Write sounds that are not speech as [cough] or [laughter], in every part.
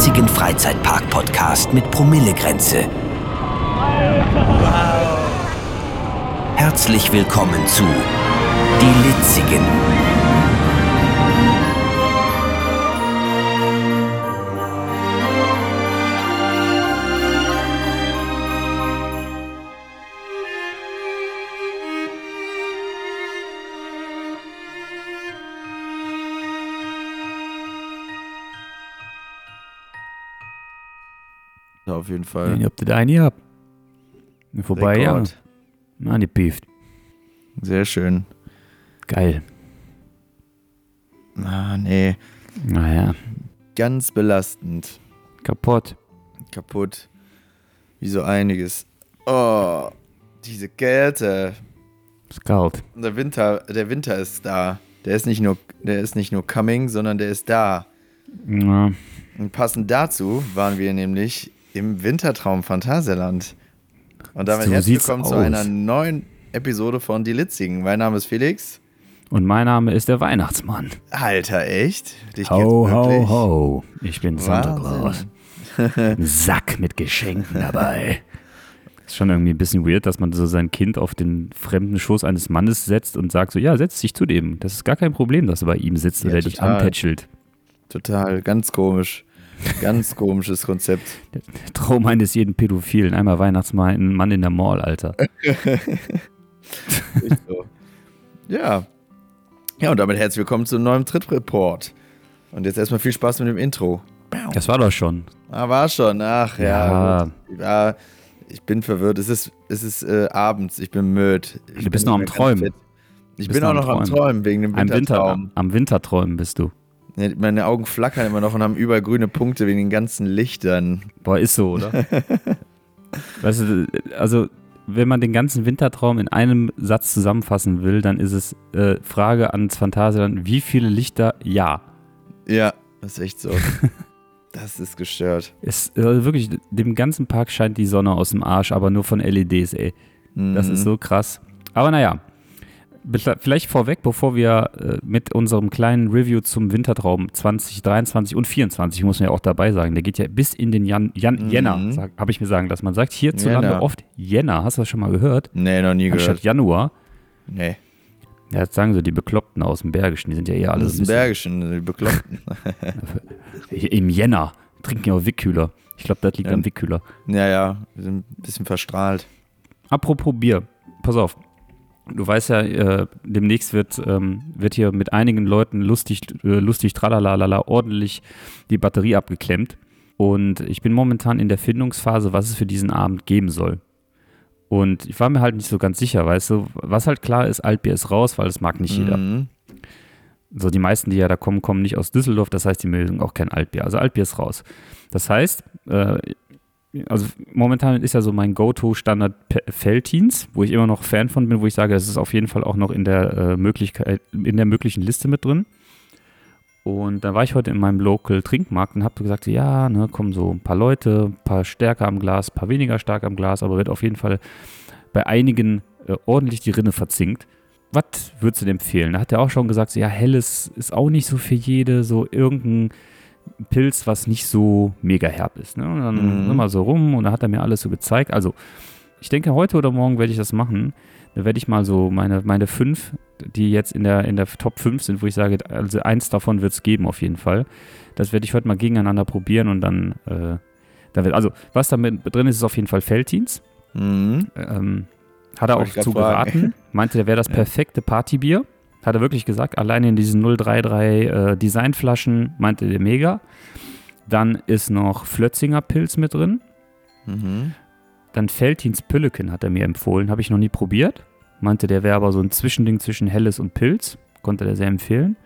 einzigen Freizeitpark-Podcast mit Promillegrenze. Herzlich willkommen zu Die Litzigen. Jeden Fall. Ich hab das eine. Mir vorbei, Rekord. ja. Angepieft. Sehr schön. Geil. Ah, nee. Naja, Ganz belastend. kaputt. Kaputt. Wie so einiges. Oh, diese Kälte. Ist kalt. Der Winter, der Winter ist da. Der ist nicht nur, der ist nicht nur coming, sondern der ist da. Ja. Und passend dazu waren wir nämlich im Wintertraum Phantasialand. Und damit So herzlich willkommen zu aus. einer neuen Episode von Die Litzigen. Mein Name ist Felix. Und mein Name ist der Weihnachtsmann. Alter, echt? Dich Ho, ho, ho. Ich bin Santa Claus. Sack mit Geschenken dabei. Ist schon irgendwie ein bisschen weird, dass man so sein Kind auf den fremden Schoß eines Mannes setzt und sagt so, ja, setz dich zu dem. Das ist gar kein Problem, dass er bei ihm sitzt Ja, oder dich total. antätschelt. Total, ganz komisch. Ganz komisches Konzept. Der Traum eines jeden Pädophilen. Einmal Weihnachtsmann, ein Mann in der Mall, Alter. [laughs] So. Ja. Ja, und damit herzlich willkommen zu einem neuen Trip-Report. Und jetzt erstmal viel Spaß mit dem Intro. Das war doch schon. Ah, war schon. Ach ja. Ja. Ja, ich bin verwirrt. Es ist, es ist äh, abends. Ich bin müde. Ich Du bist noch am Träumen. Ich bin auch noch am Träumen. Wegen dem Am Winter, Wintertraum. am Winterträumen bist du. Meine Augen flackern immer noch und haben überall grüne Punkte wegen den ganzen Lichtern. Boah, ist so, oder? [laughs] weißt du, also, wenn man den ganzen Wintertraum in einem Satz zusammenfassen will, dann ist es äh, Frage ans Phantasialand, wie viele Lichter? Ja. Ja, das ist echt so. [laughs] das ist gestört. Es, also wirklich, dem ganzen Park scheint die Sonne aus dem Arsch, aber nur von LEDs, ey. Das Mhm. ist so krass. Aber naja, vielleicht vorweg, bevor wir äh, mit unserem kleinen Review zum Wintertraum 2023 und 2024, muss man ja auch dabei sagen, der geht ja bis in den Jan, Jan, Mhm. Jänner, habe ich mir sagen lassen. Man sagt hierzulande Jänner. oft Jänner, hast du das schon mal gehört? Nee, noch nie Anstatt gehört. Januar. Nee. Ja, jetzt sagen so die Bekloppten aus dem Bergischen, die sind ja eher alle ein bisschen- Bergischen, die Bekloppten. [laughs] im Jänner. Trinken ja auch Wickkühler. Ich glaube, das liegt Ja. am Wickkühler. ja, ja, wir sind ein bisschen verstrahlt. Apropos Bier, pass auf. Du weißt ja, äh, demnächst wird, ähm, wird hier mit einigen Leuten lustig, äh, lustig, tralalala, ordentlich die Batterie abgeklemmt. Und ich bin momentan in der Findungsphase, was es für diesen Abend geben soll. Und ich war mir halt nicht so ganz sicher, weißt du, was halt klar ist, Altbier ist raus, weil das mag nicht jeder. Mhm. So, die meisten, die ja da kommen, kommen nicht aus Düsseldorf, das heißt, die mögen auch kein Altbier. Also Altbier ist raus. Das heißt, äh, also momentan ist ja so mein Go-To-Standard Feltins, wo ich immer noch Fan von bin, wo ich sage, das ist auf jeden Fall auch noch in der äh, Möglichkeit, in der möglichen Liste mit drin. Und da war ich heute in meinem Local Trinkmarkt und habe gesagt, ja, ne, kommen so ein paar Leute, ein paar stärker am Glas, ein paar weniger stark am Glas, aber wird auf jeden Fall bei einigen äh, ordentlich die Rinne verzinkt. Was würdest du denn empfehlen? Da hat er auch schon gesagt, so, ja, helles ist auch nicht so für jede, so irgendein Pilz, was nicht so mega herb ist. Ne? Und dann Mhm. wir so rum und da hat er mir alles so gezeigt. Also, ich denke, heute oder morgen werde ich das machen. Da werde ich mal so meine, meine fünf, die jetzt in der, in der Top 5 sind, wo ich sage, also eins davon wird es geben auf jeden Fall. Das werde ich heute mal gegeneinander probieren und dann, äh, da wird, also was da mit drin ist, ist auf jeden Fall Feltins. Mhm. Ähm, hat er auch zu geraten. Meinte, der wäre das perfekte Partybier. Hat er wirklich gesagt. Alleine in diesen 033 äh, Designflaschen meinte der mega. Dann ist noch Flötzinger Pilz mit drin. Mhm. Dann Feltins Pülleken hat er mir empfohlen. Habe ich noch nie probiert. Meinte, der wäre aber so ein Zwischending zwischen Helles und Pilz. Konnte der sehr empfehlen.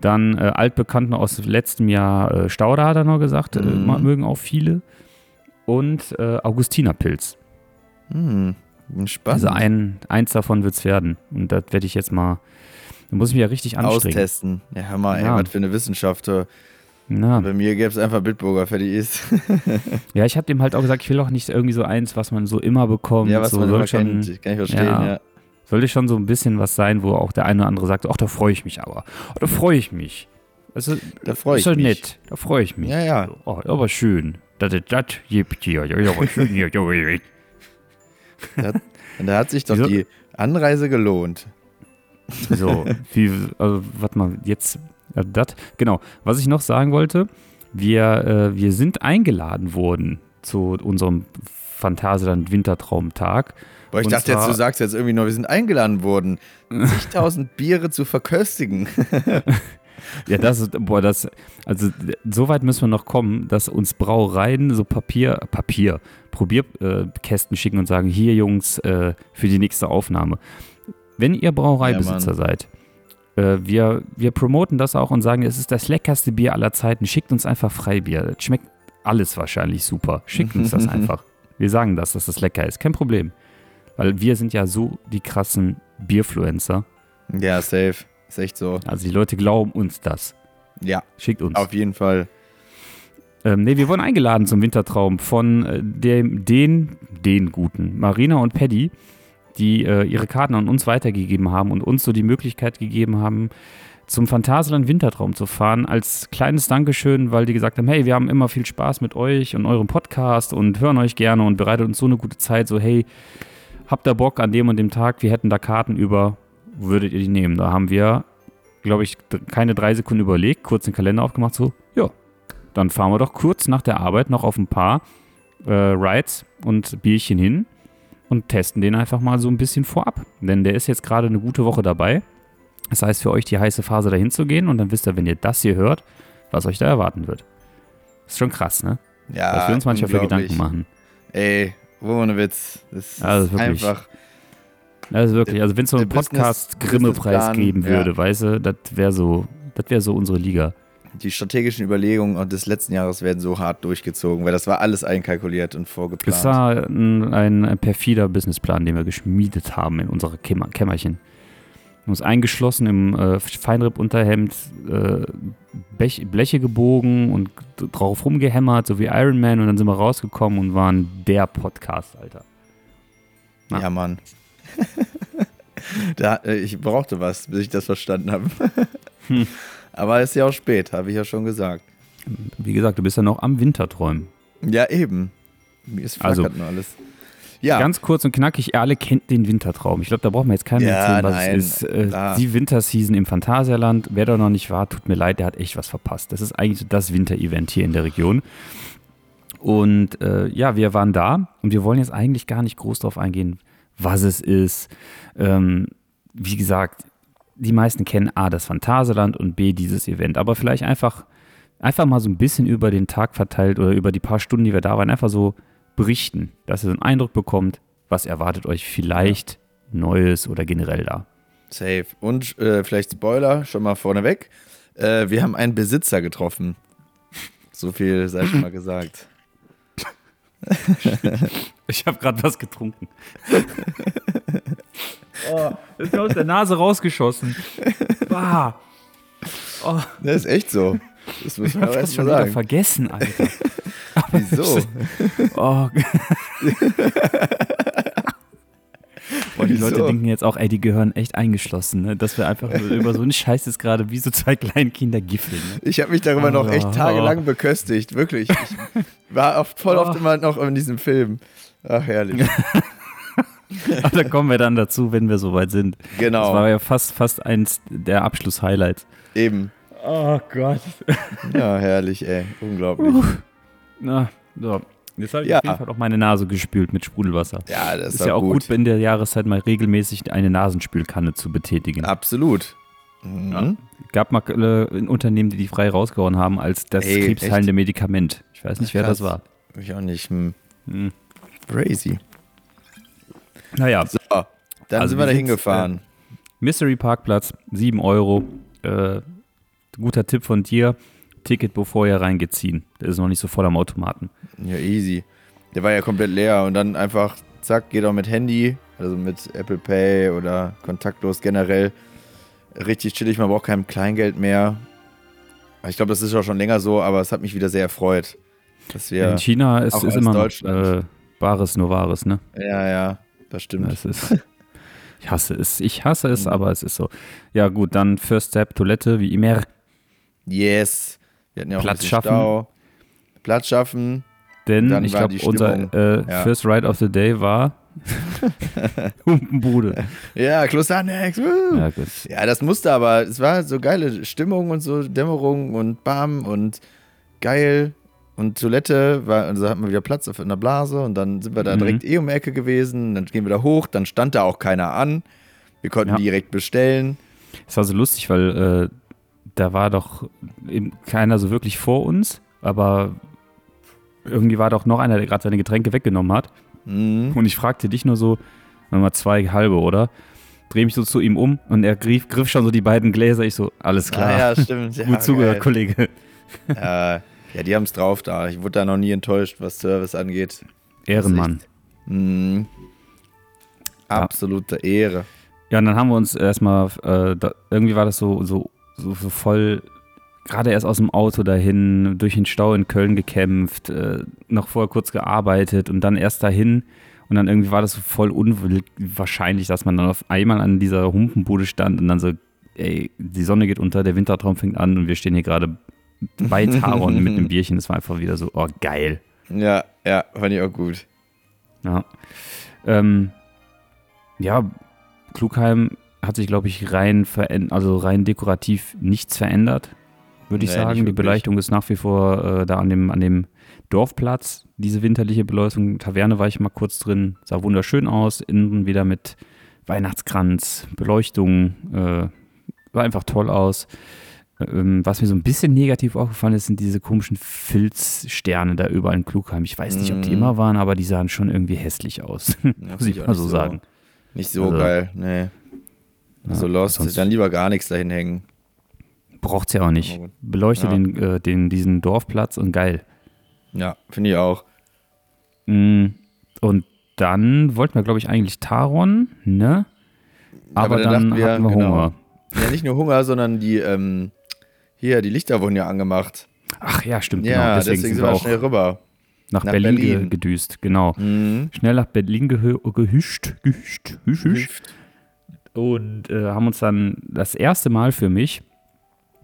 Dann äh, altbekannt noch aus letztem Jahr äh, Stauder hat er noch gesagt. Äh, Mhm. ma- mögen auch viele. Und äh, Augustinerpilz. Mhm. Spannend. Also ein, eins davon wird es werden. Und das werde ich jetzt mal. Da muss ich mich ja richtig anstrengen. Austesten. Ja, hör mal, Ja. ey, was für eine Wissenschaft. Na, Bei mir gäbe es einfach Bitburger, fertig ist. [laughs] ja, ich habe dem halt auch gesagt, ich will auch nicht irgendwie so eins, was man so immer bekommt. ja, was so, man immer schon, kennt. Kann ich verstehen, ja. ja. Sollte schon so ein bisschen was sein, wo auch der eine oder andere sagt, ach, da freue ich mich aber. Oh, da freue ich mich. Also, Da freue ich ist doch mich. nett. Da freue ich mich. Ja, ja. Oh, aber schön. Das, das, das gibt hier. Ja, aber schön Und da hat sich doch Wieso? die Anreise gelohnt. So, wie, also, warte mal, jetzt, äh, das, genau. Was ich noch sagen wollte, wir, äh, wir sind eingeladen worden zu unserem Phantasialand Wintertraumtag. Boah, ich Und dachte jetzt, du sagst jetzt irgendwie nur, wir sind eingeladen worden, [laughs] zigtausend Biere zu verköstigen. [laughs] Ja, das ist, boah, das, also so weit müssen wir noch kommen, dass uns Brauereien so Papier, Papier, Probierkästen schicken und sagen, hier Jungs, äh, für die nächste Aufnahme. Wenn ihr Brauereibesitzer Ja, seid, äh, wir, wir promoten das auch und sagen, es ist das leckerste Bier aller Zeiten, schickt uns einfach Freibier. Das schmeckt alles wahrscheinlich super. Schickt uns das [laughs] einfach. Wir sagen das, dass das lecker ist, kein Problem. Weil wir sind ja so die krassen Bierfluencer. ja, safe. Ist echt so. Also die Leute glauben uns das. Ja, Schickt uns. auf jeden Fall. Ähm, nee, wir wurden eingeladen zum Wintertraum von äh, dem, den, den Guten, Marina und Paddy, die äh, ihre Karten an uns weitergegeben haben und uns so die Möglichkeit gegeben haben, zum Phantasialand Wintertraum zu fahren, als kleines Dankeschön, weil die gesagt haben, hey, wir haben immer viel Spaß mit euch und eurem Podcast und hören euch gerne und bereitet uns so eine gute Zeit, so hey, habt ihr Bock an dem und dem Tag, wir hätten da Karten über, würdet ihr die nehmen? Da haben wir, glaube ich, keine drei Sekunden überlegt, kurz den Kalender aufgemacht, so, ja, dann fahren wir doch kurz nach der Arbeit noch auf ein paar äh, Rides und Bierchen hin und testen den einfach mal so ein bisschen vorab. Denn der ist jetzt gerade eine gute Woche dabei. Das heißt, für euch die heiße Phase dahin zu gehen und dann wisst ihr, wenn ihr das hier hört, was euch da erwarten wird. Ist schon krass, ne? Ja, was wir uns manchmal für. Gedanken machen. Ey, ohne Witz. Das ist Also wirklich. einfach. Also wirklich, also wenn es so einen Podcast-Grimme-Preis geben ja. würde, weißt du, das wäre so, das wäre so unsere Liga. Die strategischen Überlegungen des letzten Jahres werden so hart durchgezogen, weil das war alles einkalkuliert und vorgeplant. Das war ein, ein perfider Businessplan, den wir geschmiedet haben in unserer Kämmer, Kämmerchen. Wir haben uns eingeschlossen im äh, Feinripp-Unterhemd, äh, Bleche gebogen und drauf rumgehämmert, so wie Iron Man. Und dann sind wir rausgekommen und waren der Podcast, Alter. ja, Mann. [laughs] da, äh, ich brauchte was, bis ich das verstanden habe. Hm. [laughs] Aber ist ja auch spät, habe ich ja schon gesagt. Wie gesagt, du bist ja noch am Winterträumen. Ja, eben. Mir ist Also- nur alles. Ja, Ganz kurz und knackig, ihr alle kennt den Wintertraum. Ich glaube, da brauchen wir jetzt keinen mehr Ja, erzählen, was nein, es ist. Äh, die Winterseason im Phantasialand. Wer da noch nicht war, tut mir leid, der hat echt was verpasst. Das ist eigentlich so das Winterevent hier in der Region. Und äh, ja, wir waren da und wir wollen jetzt eigentlich gar nicht groß darauf eingehen, was es ist. Ähm, wie gesagt, die meisten kennen A, das Phantasialand und B, dieses Event. Aber vielleicht einfach, einfach mal so ein bisschen über den Tag verteilt oder über die paar Stunden, die wir da waren, einfach so berichten, dass ihr so einen Eindruck bekommt, was erwartet euch vielleicht Neues oder generell da. safe. Und äh, vielleicht Spoiler, schon mal vorneweg. Äh, wir haben einen Besitzer getroffen. So viel sei schon mal gesagt. [laughs] [laughs] Ich habe gerade was getrunken. oh, das ist mir aus der Nase rausgeschossen. Bah. Oh, Das ist echt so. Das muss ich man habe das erst schon mal wieder sagen. vergessen, Alter. [laughs] Wieso? Oh. [laughs] Boah, die Leute Wieso? denken jetzt auch, ey, die gehören echt eingeschlossen, ne? dass wir einfach nur über so einen Scheiß jetzt gerade wie so zwei kleine Kinder giffeln. Ne? Ich habe mich darüber noch echt Oh. tagelang beköstigt. Wirklich. Ich war oft, voll oft Oh. immer noch in diesem Film. Ach, herrlich. [laughs] Aber da kommen wir dann dazu, wenn wir soweit sind. Das Genau. war ja fast, fast eins der Abschluss-Highlights. Eben. Oh Gott. Ja, herrlich, ey. Unglaublich. Na, so. Jetzt habe ich Ja. auf jeden Fall auch meine Nase gespült mit Sprudelwasser. Ja, das Ist ist ja auch gut. gut. in der Jahreszeit mal regelmäßig eine Nasenspülkanne zu betätigen. Absolut. Mhm. Gab mal äh, Unternehmen, die die frei rausgehauen haben als das Ey, krebsheilende Medikament. Ich weiß nicht, wer Krass. das war. Ich auch nicht. Hm. Hm. Crazy. Naja, So, dann Also sind wir da hingefahren. Mystery Parkplatz, 7 Euro. Äh, guter Tipp von dir. Ticket, bevor ihr reingeht, ziehen. Der ist noch nicht so voll am Automaten. Ja, easy. Der war ja komplett leer und dann einfach, zack, geht auch mit Handy, also mit Apple Pay oder kontaktlos generell. Richtig chillig, man braucht kein Kleingeld mehr. Ich glaube, das ist auch schon länger so, aber es hat mich wieder sehr erfreut. Dass wir. In China ist, ist immer Deutschland. äh, Bares nur Wahres, ne? Ja, ja, das stimmt. Es ist, ich hasse es. Ich hasse es, Mhm. aber es ist so. Ja, gut, dann First Step, Toilette, wie immer. Yes. Wir hatten ja auch Platz schaffen. Stau. Platz schaffen. Denn ich glaube, unser äh, ja. First Ride of the Day war [laughs] Humpenbude. Ja, Kloster Annex. woo. ja, gut. Ja, das musste aber, es war so geile Stimmung und so, Dämmerung und Bam und geil. Und Toilette, war, also hatten wir wieder Platz auf einer Blase und dann sind wir da Mhm. direkt eh um die Ecke gewesen. Dann gehen wir da hoch, dann stand da auch keiner an. Wir konnten Ja. direkt bestellen. Es war so lustig, weil äh, da war doch eben keiner so wirklich vor uns, aber irgendwie war doch noch einer, der gerade seine Getränke weggenommen hat. Mhm. Und ich fragte dich nur so, mal zwei halbe, oder? Dreh mich so zu ihm um und er griff, griff schon so die beiden Gläser. Ich so, alles klar. Ah, ja, stimmt. [laughs] Ja, Gut zugehört, geil. Kollege. [laughs] Ja, ja, die haben es drauf da. Ich wurde da noch nie enttäuscht, was Service angeht. Ehrenmann. Mhm. Absolute Ehre. Ja, und dann haben wir uns erstmal, äh, da, irgendwie war das so, so, so, so voll, gerade erst aus dem Auto dahin, durch den Stau in Köln gekämpft, äh, noch vorher kurz gearbeitet und dann erst dahin. Und dann irgendwie war das so voll unwahrscheinlich, dass man dann auf einmal an dieser Humpenbude stand und dann so, ey, die Sonne geht unter, der Wintertraum fängt an und wir stehen hier gerade bei Taron mit einem [laughs] Bierchen. Das war einfach wieder so, oh, geil. Ja, ja, fand ich auch gut. Ja. Ähm, ja, Klugheim hat sich, glaube ich, rein also rein dekorativ nichts verändert, würde ich Nee, sagen. Die. Beleuchtung ist nach wie vor äh, da an dem, an dem Dorfplatz. Diese winterliche Beleuchtung, Taverne war ich mal kurz drin, sah wunderschön aus. Innen wieder mit Weihnachtskranz, Beleuchtung, äh, sah einfach toll aus. Ähm, was mir so ein bisschen negativ aufgefallen ist, sind diese komischen Filzsterne da überall in Klugheim. Ich weiß nicht, ob die Mhm. immer waren, aber die sahen schon irgendwie hässlich aus. [laughs] Ja, Muss ich mal nicht so sagen. Nicht so Also- geil, nee. Ja, so lost, sonst- dann lieber gar nichts dahin hängen. Braucht's ja auch nicht. Beleuchte Ja. den, äh, den, diesen Dorfplatz und geil. Ja, finde ich auch. Mm, Und dann wollten wir, glaube ich, eigentlich Taron, ne? Aber, Aber dann dann wir, hatten wir genau. Hunger. Ja, nicht nur Hunger, sondern die, ähm, hier, die Lichter wurden ja angemacht. Ach ja, stimmt, Ja, genau. deswegen, Deswegen, sind wir auch schnell rüber. nach, nach Berlin, Berlin. gedüst, genau. Mhm. Schnell nach Berlin gehü gehüscht, gehüscht, gehüscht. Und äh, haben uns dann das erste Mal für mich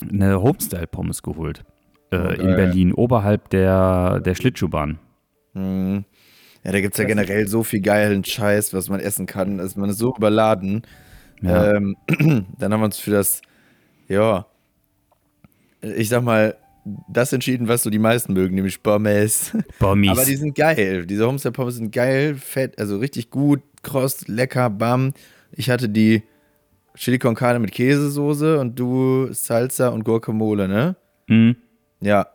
eine Homestyle-Pommes geholt. Äh, Oh, in. Berlin, oberhalb der, der Schlittschuhbahn. Mhm. Ja, da gibt es ja generell so viel geilen Scheiß, was man essen kann. Also man ist so überladen. Ja. Ähm, [clears throat] dann haben wir uns für das, ja, ich sag mal, das entschieden, was so die meisten mögen, nämlich Pommes. [laughs] Bommis. Aber die sind geil. Diese Homestyle Pommes sind geil, fett, also richtig gut, kross, lecker, bam. Ich hatte die Chili con Carne mit Käsesoße und du Salsa und Guacamole, ne? Mhm. Ja,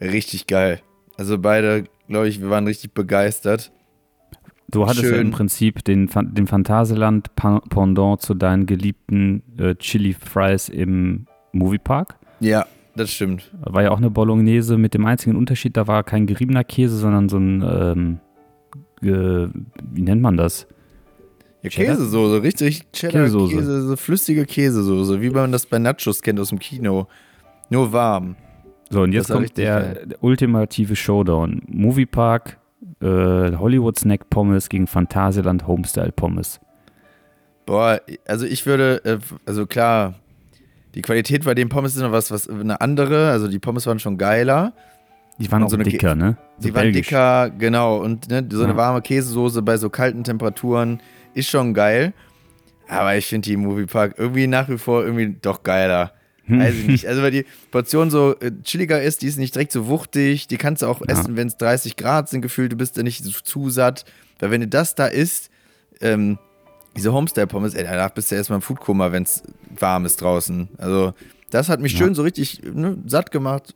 richtig geil. Also beide, glaube ich, wir waren richtig begeistert. Du hattest ja im Prinzip den, den Phantasialand Pendant zu deinen geliebten äh, Chili Fries im Moviepark. Ja, das stimmt. War ja auch eine Bolognese mit dem einzigen Unterschied, da war kein geriebener Käse, sondern so ein, ähm, ge- wie nennt man das? Ja, Cheddar? Käsesoße, richtig Cheddar, Käsesoße. Käse, so flüssige Käsesoße, wie man das bei Nachos kennt aus dem Kino. Nur warm. So, und jetzt kommt der, der ultimative Showdown. Moviepark, äh, Hollywood Snack Pommes gegen Phantasialand Homestyle Pommes. Boah, also ich würde, äh, also klar, die Qualität bei den Pommes ist noch was, was eine andere. Also die Pommes waren schon geiler. Die waren so eine dicker, ne? So Die waren belgisch. dicker, genau. Und ne, so eine Ja. warme Käsesoße bei so kalten Temperaturen ist schon geil. Aber ich finde die Moviepark irgendwie nach wie vor irgendwie doch geiler. Hm. Weiß ich nicht. [laughs] Also, weil die Portion so äh, chilliger ist, die ist nicht direkt so wuchtig. Die kannst du auch Ja. essen, wenn es 30 Grad sind, gefühlt. Du bist da nicht so zu satt. Weil, wenn du das da isst, ähm, diese Homestyle-Pommes, ey, danach bist du erstmal im Foodkoma, wenn es warm ist draußen. Also, das hat mich Ja. schön so richtig ne, satt gemacht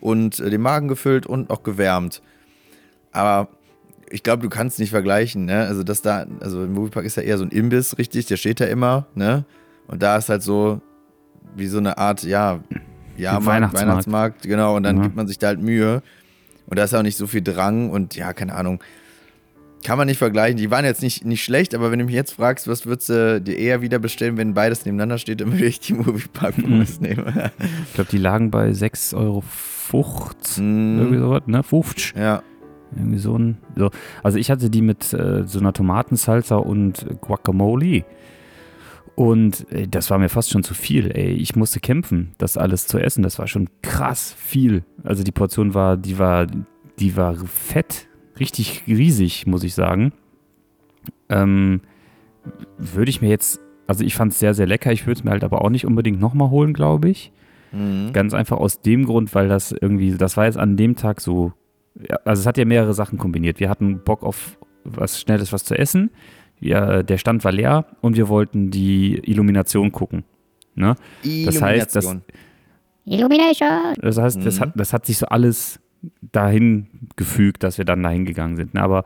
und äh, den Magen gefüllt und auch gewärmt. Aber ich glaube, du kannst nicht vergleichen, ne? Also, das da, also im Moviepark ist ja eher so ein Imbiss, richtig, der steht da immer, ne? Und da ist halt so wie so eine Art, ja, ja, Weihnachtsmarkt, Weihnachtsmarkt. Genau, und dann Ja. gibt man sich da halt Mühe. Und da ist auch nicht so viel Drang und ja, keine Ahnung. Kann man nicht vergleichen. Die waren jetzt nicht, nicht schlecht, aber wenn du mich jetzt fragst, was würdest du dir eher wieder bestellen, wenn beides nebeneinander steht, dann würde ich die Moviepark-Pommes [laughs] nehmen. Ich glaube, die lagen bei 6,50 Euro. Mm. Irgendwie sowas, ne? 50. ja, Irgendwie so ein. So. Also ich hatte die mit äh, so einer Tomatensalsa und Guacamole. Und ey, das war mir fast schon zu viel. Ey, ich musste kämpfen, das alles zu essen. Das war schon krass viel. Also die Portion war, die war, die war fett, richtig riesig, muss ich sagen. Ähm, würde ich mir jetzt, also ich fand es sehr, sehr lecker. Ich würde es mir halt aber auch nicht unbedingt nochmal holen, glaube ich. Mhm. Ganz einfach aus dem Grund, weil das irgendwie, das war jetzt an dem Tag so, ja, also es hat ja mehrere Sachen kombiniert. Wir hatten Bock auf was Schnelles, was zu essen. Ja, der Stand war leer und wir wollten die Illumination gucken. Ne? Das heißt, das, Illumination. Illumination. das heißt, das Mhm. hat, das hat sich so alles dahin gefügt, dass wir dann dahin gegangen sind. Ne? Aber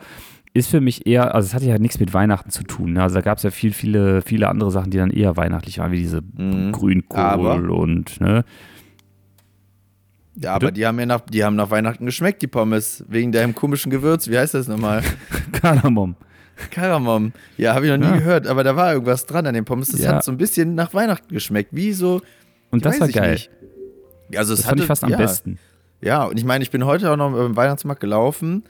ist für mich eher, also es hatte ja nichts mit Weihnachten zu tun. Ne? Also da gab es ja viel, viele, viele andere Sachen, die dann eher weihnachtlich waren, wie diese Mhm. Grünkohl Aber- und ne? Ja, aber Bitte? die haben ja nach, die haben nach Weihnachten geschmeckt, die Pommes. Wegen deinem komischen Gewürz. Wie heißt das nochmal? [laughs] Kardamom. Karamom. Ja, habe ich noch nie Ja. gehört, aber da war irgendwas dran an den Pommes. Das Ja. hat so ein bisschen nach Weihnachten geschmeckt. Wie so. Und das war geil. nicht. Also Das fand ich hatte- fast am ja, besten. Ja, und ich meine, ich bin heute auch noch beim Weihnachtsmarkt gelaufen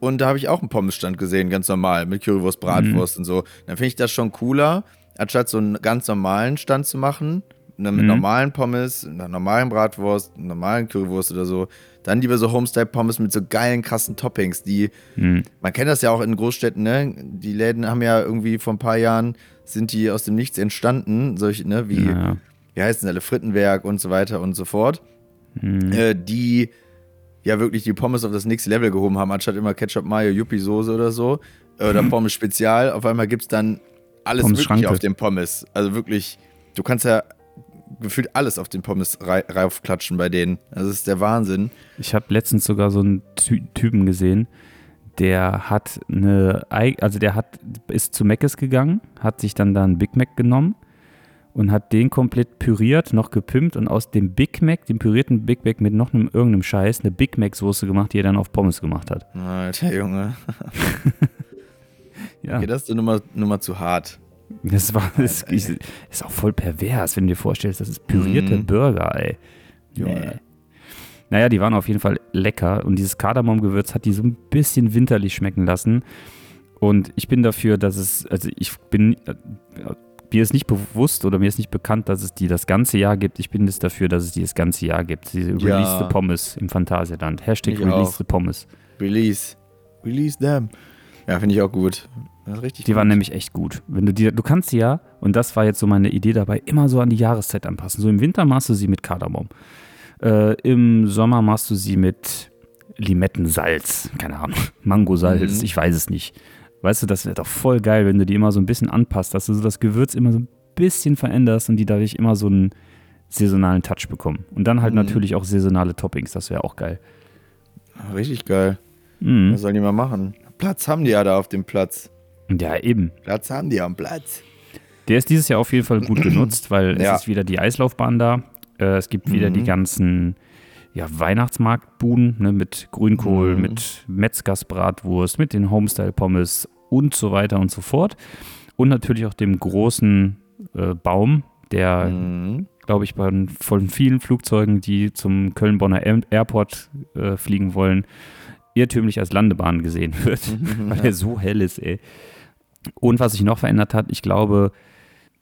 und da habe ich auch einen Pommesstand gesehen, ganz normal, mit Currywurst, Bratwurst und so. Dann finde ich das schon cooler, anstatt so einen ganz normalen Stand zu machen, ne, mit Mhm. normalen Pommes, einer normalen Bratwurst, einer normalen Currywurst oder so. Dann lieber so Homestyle-Pommes mit so geilen, krassen Toppings, die, Mhm. man kennt das ja auch in Großstädten, ne? Die Läden haben ja irgendwie vor ein paar Jahren, sind die aus dem Nichts entstanden, solche, ne, wie, Ja. wie heißen alle, Frittenwerk und so weiter und so fort Mhm. äh, die ja wirklich die Pommes auf das nächste Level gehoben haben, anstatt immer Ketchup, Mayo, Yuppie-Soße oder so. Oder Pommes Spezial. Auf einmal gibt es dann alles Pommes Mögliche auf den Pommes. Also wirklich, du kannst ja gefühlt alles auf den Pommes raufklatschen bei denen. Das ist der Wahnsinn. Ich habe letztens sogar so einen Ty Typen gesehen, der hat eine, Ei- also der hat, ist zu Mc's gegangen, hat sich dann da einen Big Mac genommen und hat den komplett püriert, noch gepimpt und aus dem Big Mac, dem pürierten Big Mac mit noch einem irgendeinem Scheiß, eine Big Mac Soße gemacht, die er dann auf Pommes gemacht hat. Alter Junge. [laughs] Ja, Okay, das ist Nummer, Nummer zu hart. Das war, das ist, ist auch voll pervers, wenn du dir vorstellst, das ist pürierte Mhm. Burger, ey. Nee. Naja, die waren auf jeden Fall lecker und dieses Kardamomgewürz hat die so ein bisschen winterlich schmecken lassen. Und ich bin dafür, dass es, also ich bin, äh, mir ist nicht bewusst oder mir ist nicht bekannt, dass es die das ganze Jahr gibt. Ich bin es dafür, dass es die das ganze Jahr gibt. Diese Ja. Release the Pommes im Phantasialand. Hashtag Ich Release auch. the Pommes. Release. Release them. Ja, finde ich auch gut. Das ist richtig Die gut. waren nämlich echt gut. Wenn du dir, du kannst sie ja, und das war jetzt so meine Idee dabei, immer so an die Jahreszeit anpassen. So im Winter machst du sie mit Kardamom. Äh, Im Sommer machst du sie mit Limettensalz. Keine Ahnung. [laughs] Mangosalz, Mhm. ich weiß es nicht. Weißt du, das wäre doch voll geil, wenn du die immer so ein bisschen anpasst, dass du so das Gewürz immer so ein bisschen veränderst und die dadurch immer so einen saisonalen Touch bekommen. Und dann halt Mhm. natürlich auch saisonale Toppings, das wäre auch geil. Richtig geil. Mhm. Was sollen die mal machen? Platz haben die ja da auf dem Platz. Ja, eben. Platz haben die am Platz. Der ist dieses Jahr auf jeden Fall gut [clears throat] genutzt, weil Ja. es ist wieder die Eislaufbahn da. Äh, es gibt wieder Mhm. die ganzen ja, Weihnachtsmarktbuden ne, mit Grünkohl, Mhm. mit Metzgersbratwurst, mit den Homestyle-Pommes und so weiter und so fort. Und natürlich auch dem großen äh, Baum, der, Mhm. glaube ich, bei, von vielen Flugzeugen, die zum Köln-Bonner Air- Airport äh, fliegen wollen, irrtümlich als Landebahn gesehen wird, [laughs] weil er so hell ist, ey. Und was sich noch verändert hat, ich glaube,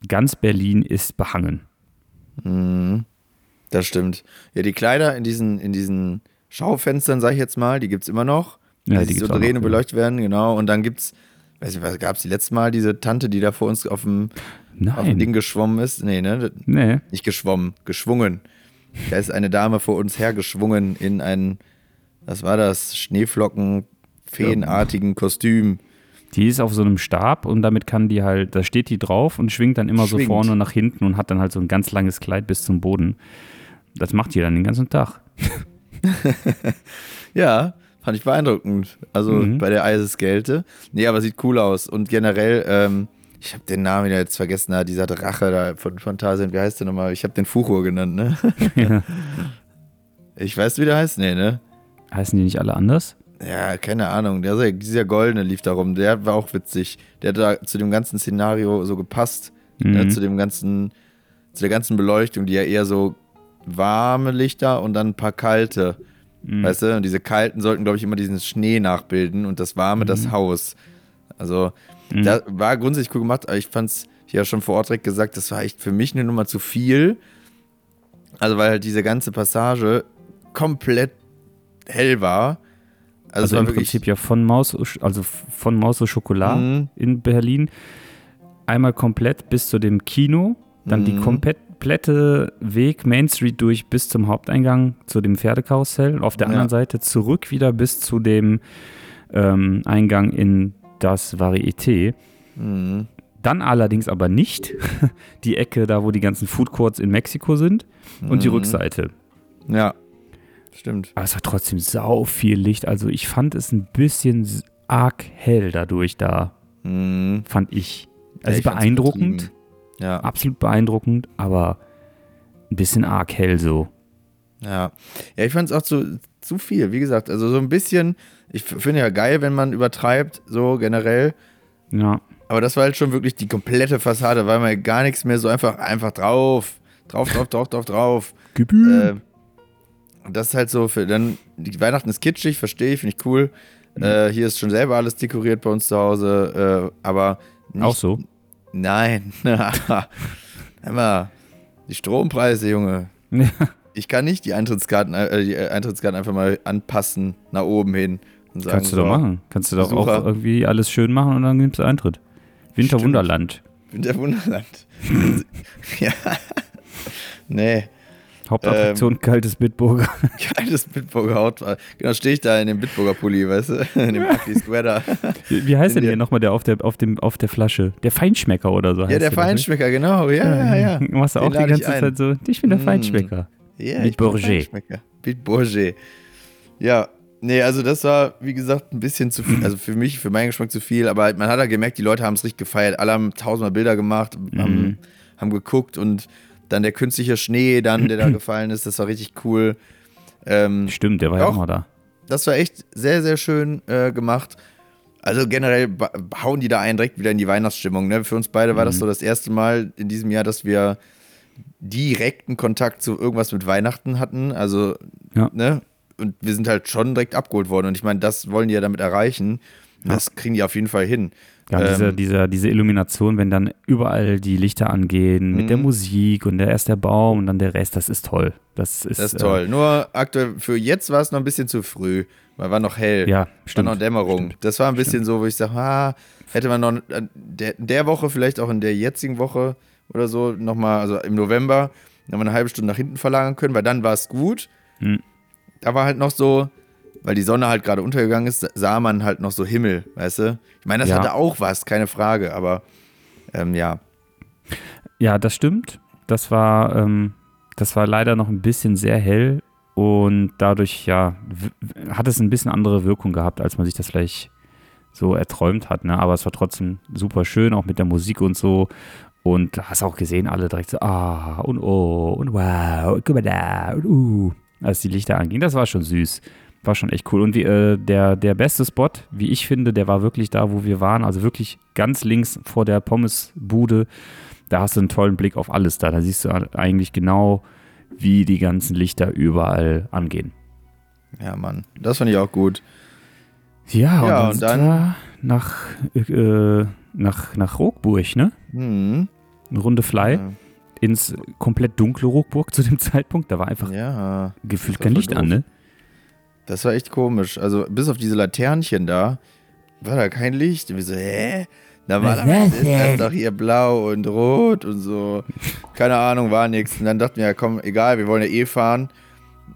ganz Berlin ist behangen. Mhm. Das stimmt. Ja, die Kleider in diesen, in diesen Schaufenstern, sag ich jetzt mal, die gibt es immer noch. Ja, die, die so drehen und beleuchtet werden, genau. Und dann gibt's, weiß ich was, gab es die letzte Mal diese Tante, die da vor uns auf dem, auf dem. Ding geschwommen ist? Nee, ne? Nee. Nicht geschwommen, geschwungen. Da ist eine Dame vor uns hergeschwungen in ein, was war das? Schneeflocken, feenartigen Kostüm. Die ist auf so einem Stab und damit kann die halt, da steht die drauf und schwingt dann immer Schwingt. so vorne und nach hinten und hat dann halt so ein ganz langes Kleid bis zum Boden. Das macht die dann den ganzen Tag. [laughs] Ja, fand ich beeindruckend. Also Mhm. bei der Eisesgelte. Nee, aber sieht cool aus. Und generell, ähm, ich habe den Namen jetzt vergessen, da, dieser Drache da von Phantasien, wie heißt der nochmal? Ich habe den Fuchur genannt, ne? [laughs] Ja. Ich weiß, wie der heißt, nee, ne? Heißen die nicht alle anders? Ja, keine Ahnung. Der, dieser Goldene lief da rum. Der war auch witzig. Der hat da zu dem ganzen Szenario so gepasst. Mhm. Zu dem ganzen, zu der ganzen Beleuchtung, die ja eher so warme Lichter und dann ein paar kalte. Mhm. Weißt du? Und diese kalten sollten, glaube ich, immer diesen Schnee nachbilden und das warme das Haus. Also, Mhm. da war grundsätzlich cool gemacht, aber ich fand's, die ja schon vor Ort direkt gesagt, das war echt für mich eine Nummer zu viel. Also weil halt diese ganze Passage komplett hell war. Also, Also, im Prinzip ja von Maus, also von Maus au Chocolat Mhm. in Berlin. Einmal komplett bis zu dem Kino, dann die Mhm. komplette Weg Main Street durch bis zum Haupteingang zu dem Pferdekarussell. Auf der Ja. anderen Seite zurück wieder bis zu dem ähm, Eingang in das Varieté. Mhm. Dann allerdings aber nicht [laughs] die Ecke, da wo die ganzen Food Courts in Mexiko sind und die Mhm. Rückseite. Ja, stimmt. Aber es war trotzdem sau viel Licht. Also ich fand es ein bisschen arg hell dadurch da, Mhm. fand ich. Ja, Also ich fand's beeindruckend. Ja, absolut beeindruckend, aber ein bisschen arg hell so. ja. Ja, ich fand es auch zu, zu viel, wie gesagt. Also so ein bisschen, ich finde ja geil, wenn man übertreibt, so generell. Ja, Aber das war halt schon wirklich die komplette Fassade, weil man gar nichts mehr so einfach, einfach drauf. Drauf, drauf, drauf, drauf, drauf. [laughs] Gebühr. Äh, das ist halt so für dann, die Weihnachten ist kitschig, verstehe ich, finde ich cool. Mhm. Äh, hier ist schon selber alles dekoriert bei uns zu Hause, äh, aber nicht, Auch so. Nein. [laughs] Mal, die Strompreise, Junge. Ich kann nicht die Eintrittskarten, äh, die Eintrittskarten einfach mal anpassen nach oben hin und sagen, Kannst du doch so, machen. Kannst du doch Besucher. auch irgendwie alles schön machen und dann nimmst du Eintritt. Winterwunderland. Winter Wunderland. [laughs] ja. Nee, Hauptattraktion kaltes Bitburger. [laughs] geiles Bitburger Haut. Genau, stehe ich da in dem Bitburger Pulli, weißt du? [laughs] In dem Ugly Sweater. Wie wie heißt denn hier nochmal der auf der, auf, dem, auf der Flasche? Der Feinschmecker oder so heißt Ja, der doch, ne? Feinschmecker, genau. Ja, ja, ja. Du machst du Den auch die ganze. Zeit so, ich bin der Mm. Feinschmecker. Ja, Mit ich bin Bourget. Mit Bourget. Ja, nee, also das war, wie gesagt, ein bisschen zu viel. Also für mich, für meinen Geschmack zu viel. Aber halt, man hat ja gemerkt, die Leute haben es richtig gefeiert. Alle haben tausendmal Bilder gemacht, haben, haben geguckt und dann der künstliche Schnee, dann, der da [clears throat] gefallen ist, das war richtig cool. Ähm, Stimmt, der war ja Auch. auch mal da. das war echt sehr, sehr schön äh, gemacht. Also generell hauen die da einen direkt wieder in die Weihnachtsstimmung. Ne? Für uns beide war das Mhm. so das erste Mal in diesem Jahr, dass wir direkten Kontakt zu irgendwas mit Weihnachten hatten. Also, Ja. ne? Und wir sind halt schon direkt abgeholt worden. Und ich meine, das wollen die ja damit erreichen. Das kriegen die auf jeden Fall hin. Ja, Ähm, diese, diese, diese Illumination, wenn dann überall die Lichter angehen, mit der Mhm. Musik und der erst der Baum und dann der Rest, das ist toll. Das ist, Das ist äh, toll. Nur aktuell, für jetzt war es noch ein bisschen zu früh. Weil war noch hell. Ja, War stimmt. noch Dämmerung. Das war ein bisschen so, wo ich sage, ah, hätte man noch in der, der Woche, vielleicht auch in der jetzigen Woche oder so, nochmal, also im November, nochmal eine halbe Stunde nach hinten verlagern können, weil dann war es gut. Hm. Da war halt noch so, weil die Sonne halt gerade untergegangen ist, sah man halt noch so Himmel, weißt du? Ich meine, das Ja. hatte auch was, keine Frage, aber ähm, ja. Ja, das stimmt. Das war, ähm, das war leider noch ein bisschen sehr hell und dadurch, ja, hat es ein bisschen andere Wirkung gehabt, als man sich das vielleicht so erträumt hat. Ne? Aber es war trotzdem super schön, auch mit der Musik und so. Und hast auch gesehen, alle direkt so, ah, und oh, und wow, und guck mal da, und uh, als die Lichter angingen. Das war schon süß. War schon echt cool. Und wie, äh, der, der beste Spot, wie ich finde, der war wirklich da, wo wir waren. Also wirklich ganz links vor der Pommesbude. Da hast du einen tollen Blick auf alles da. Da siehst du eigentlich genau, wie die ganzen Lichter überall angehen. Ja, Mann. Das fand ich auch gut. Ja, und Ja, dann, und dann- nach, äh, nach, nach Rockburg, ne? Hm. Eine Runde Fly. Ja. Ins komplett dunkle Rockburg zu dem [laughs] Zeitpunkt. Da war einfach ja. gefühlt kein Licht an, doof. ne? Das war echt komisch. Also bis auf diese Laternchen da, war da kein Licht. Und wir so, hä? Normalerweise ist das doch hier blau und rot und so. Keine Ahnung, war nichts. Und dann dachten wir, ja komm, egal, wir wollen ja eh fahren.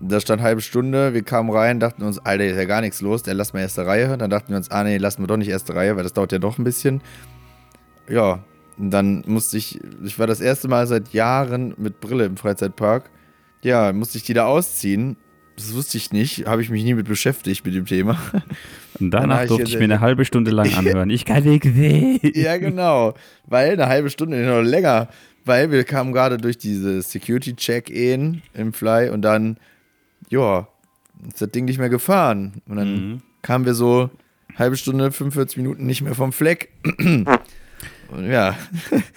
Da stand halbe Stunde, wir kamen rein, dachten uns, Alter, ist ja gar nichts los, der lassen wir erste Reihe. Dann dachten wir uns, ah nee, lassen wir doch nicht erste Reihe, weil das dauert ja doch ein bisschen. Ja, und dann musste ich, ich war das erste Mal seit Jahren mit Brille im Freizeitpark. Ja, musste ich die da ausziehen. Das wusste ich nicht, habe ich mich nie mit beschäftigt mit dem Thema. [laughs] Und danach ich durfte ich mir eine halbe Stunde lang [laughs] anhören. Ich kann nicht sehen. ja, genau. Weil eine halbe Stunde noch länger. Weil wir kamen gerade durch diese Security-Check-In im Fly und dann, ja, ist das Ding nicht mehr gefahren. Und dann Mhm. kamen wir so halbe Stunde, 45 Minuten nicht mehr vom Fleck. [clears throat] ja,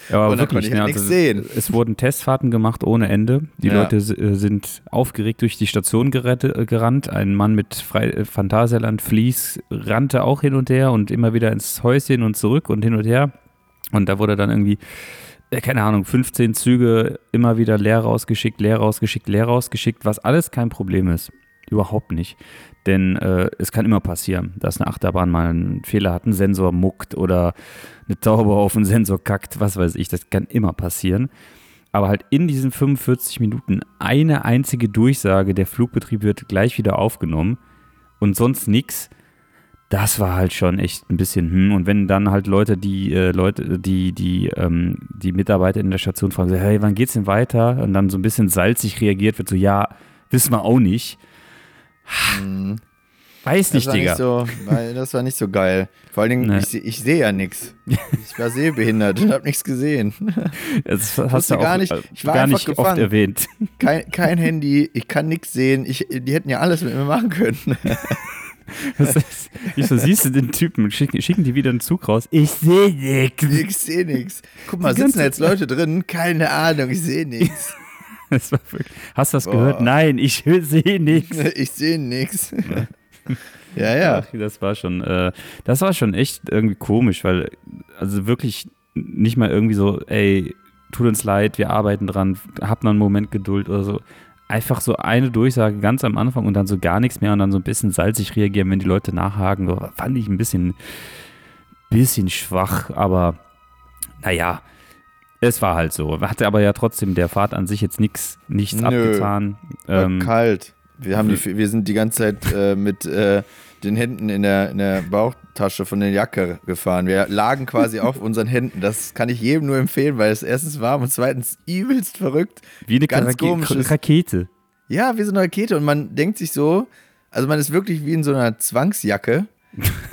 Ja, aber wirklich, konnte ich ne, also nichts sehen. es wurden Testfahrten gemacht ohne Ende. Die Ja. Leute äh, sind aufgeregt durch die Station gerette, äh, gerannt. Ein Mann mit Frei äh, Phantasialand Vlies rannte auch hin und her und immer wieder ins Häuschen und zurück und hin und her. Und da wurde dann irgendwie keine Ahnung, 15 Züge immer wieder leer rausgeschickt, leer rausgeschickt, leer rausgeschickt, was alles kein Problem ist. Überhaupt nicht. Denn äh, es kann immer passieren, dass eine Achterbahn mal einen Fehler hat, ein Sensor muckt oder eine Taube auf einen Sensor kackt, was weiß ich, das kann immer passieren. Aber halt in diesen 45 Minuten eine einzige Durchsage, der Flugbetrieb wird gleich wieder aufgenommen und sonst nichts. Das war halt schon echt ein bisschen hm. Und wenn dann halt Leute, die äh, Leute, die die ähm, die Mitarbeiter in der Station fragen, so, hey, wann geht's denn weiter? Und dann so ein bisschen salzig reagiert wird, so ja, wissen wir auch nicht. Weiß Das nicht, war Digga. nicht so, weil das war nicht so geil. Vor allen Dingen, Nee. ich, ich sehe ja nichts. Ich war sehbehindert und habe nichts gesehen. das hast du auch gar nicht- äh, ich war gar nicht oft gefangen. erwähnt. Kein, kein Handy, ich kann nichts sehen. Ich, die hätten ja alles mit mir machen können. Das ist, ich so, siehst du den Typen, schicken, schicken die wieder einen Zug raus. Ich sehe nichts. Ich sehe nichts. Guck mal, sitzen jetzt Leute drin? Keine Ahnung, ich sehe nichts. [laughs] Das war wirklich, hast du das Boah. gehört? Nein, ich sehe nichts. [laughs] Ich sehe nichts. [laughs] Ja, ja. Das war schon, äh, das war schon echt irgendwie komisch, weil, also wirklich nicht mal irgendwie so, ey, tut uns leid, wir arbeiten dran, habt noch einen Moment Geduld oder so. Einfach so eine Durchsage ganz am Anfang und dann so gar nichts mehr und dann so ein bisschen salzig reagieren, wenn die Leute nachhaken. So, fand ich ein bisschen, bisschen schwach, aber naja, es war halt so. Hatte aber ja trotzdem der Fahrt an sich jetzt nix, nichts Nö. abgetan. War Ähm, kalt. Wir, haben die, wir sind die ganze Zeit äh, mit äh, den Händen in der, in der Bauchtasche von der Jacke gefahren. Wir lagen quasi auf [laughs] unseren Händen. Das kann ich jedem nur empfehlen, weil es erstens warm und zweitens übelst verrückt. wie eine ganz Rake Rakete. Ja, wie so eine Rakete. Und man denkt sich so, also man ist wirklich wie in so einer Zwangsjacke.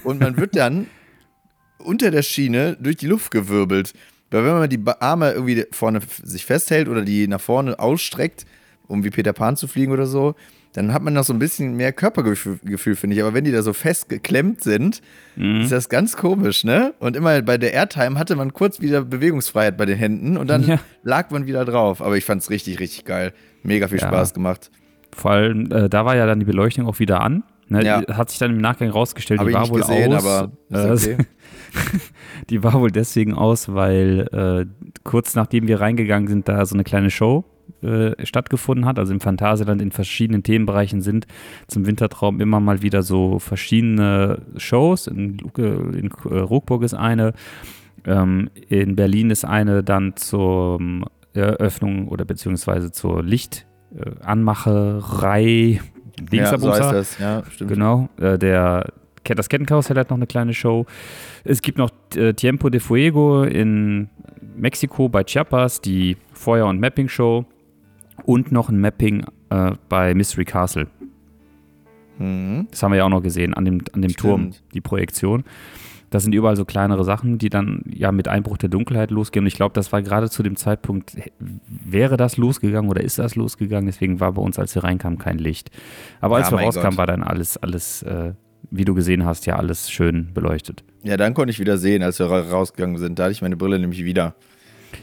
und man wird dann [laughs] unter der Schiene durch die Luft gewirbelt. Weil wenn man die Arme irgendwie vorne sich festhält oder die nach vorne ausstreckt, um wie Peter Pan zu fliegen oder so, dann hat man noch so ein bisschen mehr Körpergefühl, Gefühl, finde ich. Aber wenn die da so festgeklemmt sind, Mhm. ist das ganz komisch, ne? Und immer bei der Airtime hatte man kurz wieder Bewegungsfreiheit bei den Händen und dann [laughs] Ja. lag man wieder drauf. Aber ich fand's richtig, richtig geil. Mega viel Ja. Spaß gemacht. Vor allem, äh, da war ja dann die Beleuchtung auch wieder an. Ne, Ja. die Hat sich dann im Nachgang rausgestellt, Habe die war wohl gesehen, aus. äh, okay. [laughs] die war wohl deswegen aus, weil äh, kurz nachdem wir reingegangen sind, da so eine kleine Show äh, stattgefunden hat. Also im Phantasialand in verschiedenen Themenbereichen sind zum Wintertraum immer mal wieder so verschiedene Shows. In, in äh, Ruckburg ist eine, ähm, in Berlin ist eine, dann zur Eröffnung oder beziehungsweise zur Lichtanmacherei. ja, so das. Ja, stimmt. Genau, äh, der, das Kettenkarussell hat noch eine kleine Show. Es gibt noch äh, Tiempo de Fuego in Mexiko bei Chiapas, die Feuer- und Mapping-Show. Und noch ein Mapping äh, bei Mystery Castle. Mhm. Das haben wir ja auch noch gesehen, an dem, an dem Turm, die Projektion. Das sind überall so kleinere Sachen, die dann ja mit Einbruch der Dunkelheit losgehen. Und ich glaube, das war gerade zu dem Zeitpunkt, wäre das losgegangen oder ist das losgegangen? Deswegen war bei uns, als wir reinkamen, kein Licht. Aber als Ja, wir rauskamen, Gott. war dann alles, alles, äh, wie du gesehen hast, ja alles schön beleuchtet. Ja, dann konnte ich wieder sehen, als wir ra- rausgegangen sind. Da hatte ich meine Brille nämlich wieder.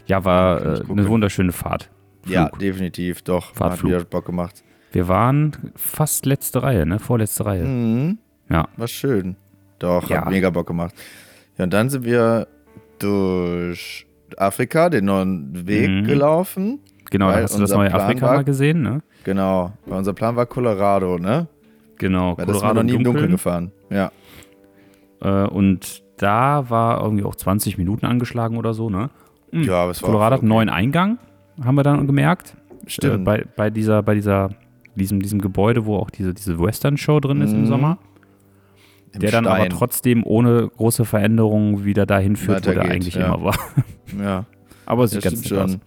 Ja, war äh, eine wunderschöne Fahrt. Ja, Flug. definitiv, doch. Hat Fahrtflug. wieder Bock gemacht. Wir waren fast letzte Reihe, ne? Vorletzte Reihe. Mhm. Ja. War schön. Doch, Ja. hat mega Bock gemacht. Ja, und dann sind wir durch Afrika den neuen Weg Mhm. gelaufen. Genau, da hast du das neue Plan Afrika war- mal gesehen, ne? Genau. Weil unser Plan war Colorado, ne? Genau, Weil das sind wir noch nie im Dunkeln gefahren. Ja. Äh, und da war irgendwie auch 20 Minuten angeschlagen oder so, ne? Ja, aber es war Colorado hat einen neuen Eingang, haben wir dann gemerkt. Stimmt. Äh, bei, bei dieser, bei dieser, diesem, diesem Gebäude, wo auch diese, diese Western-Show drin ist im Mhm. Sommer. Der dann aber Stein. trotzdem ohne große Veränderungen wieder dahin führt, wo der eigentlich ja. immer war. Ja, [laughs] Aber es sieht ganz aus. schon.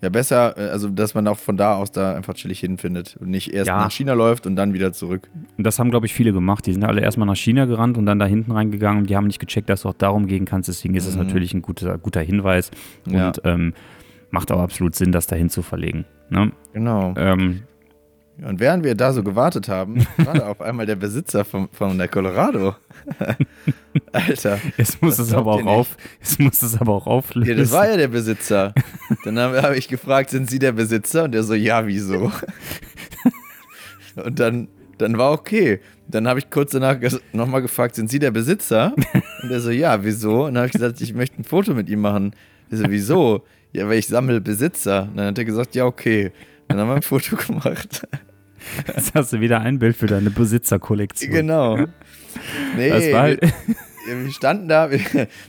Ja, besser, äh, also dass man auch von da aus da einfach chillig hinfindet und nicht erst Ja. nach China läuft und dann wieder zurück. Und das haben, glaube ich, viele gemacht. Die sind alle erstmal nach China gerannt und dann da hinten reingegangen. Die haben nicht gecheckt, dass du auch darum gehen kannst. Deswegen ist es Mhm. natürlich ein guter, guter Hinweis Ja. und ähm, macht auch absolut Sinn, das dahin zu verlegen. Ne? Genau. Ähm, Und während wir da so gewartet haben, [laughs] war da auf einmal der Besitzer von, von der Colorado. [laughs] Alter. jetzt muss es aber auch auf, jetzt muss es aber auch auflösen. Ja, das war ja der Besitzer. Dann habe hab ich gefragt, sind Sie der Besitzer? Und der so, ja, wieso? [laughs] Und dann, dann war okay. Dann habe ich kurz danach nochmal gefragt, sind Sie der Besitzer? Und der so, ja, wieso? Und dann habe ich gesagt, ich möchte ein Foto mit ihm machen. Der so, wieso? ja, weil ich sammle Besitzer. Dann hat er gesagt, ja, okay. Dann haben wir ein Foto gemacht. [laughs] Jetzt hast du wieder ein Bild für deine Besitzerkollektion. Genau. Nee, Das war halt, wir, wir standen da, wir,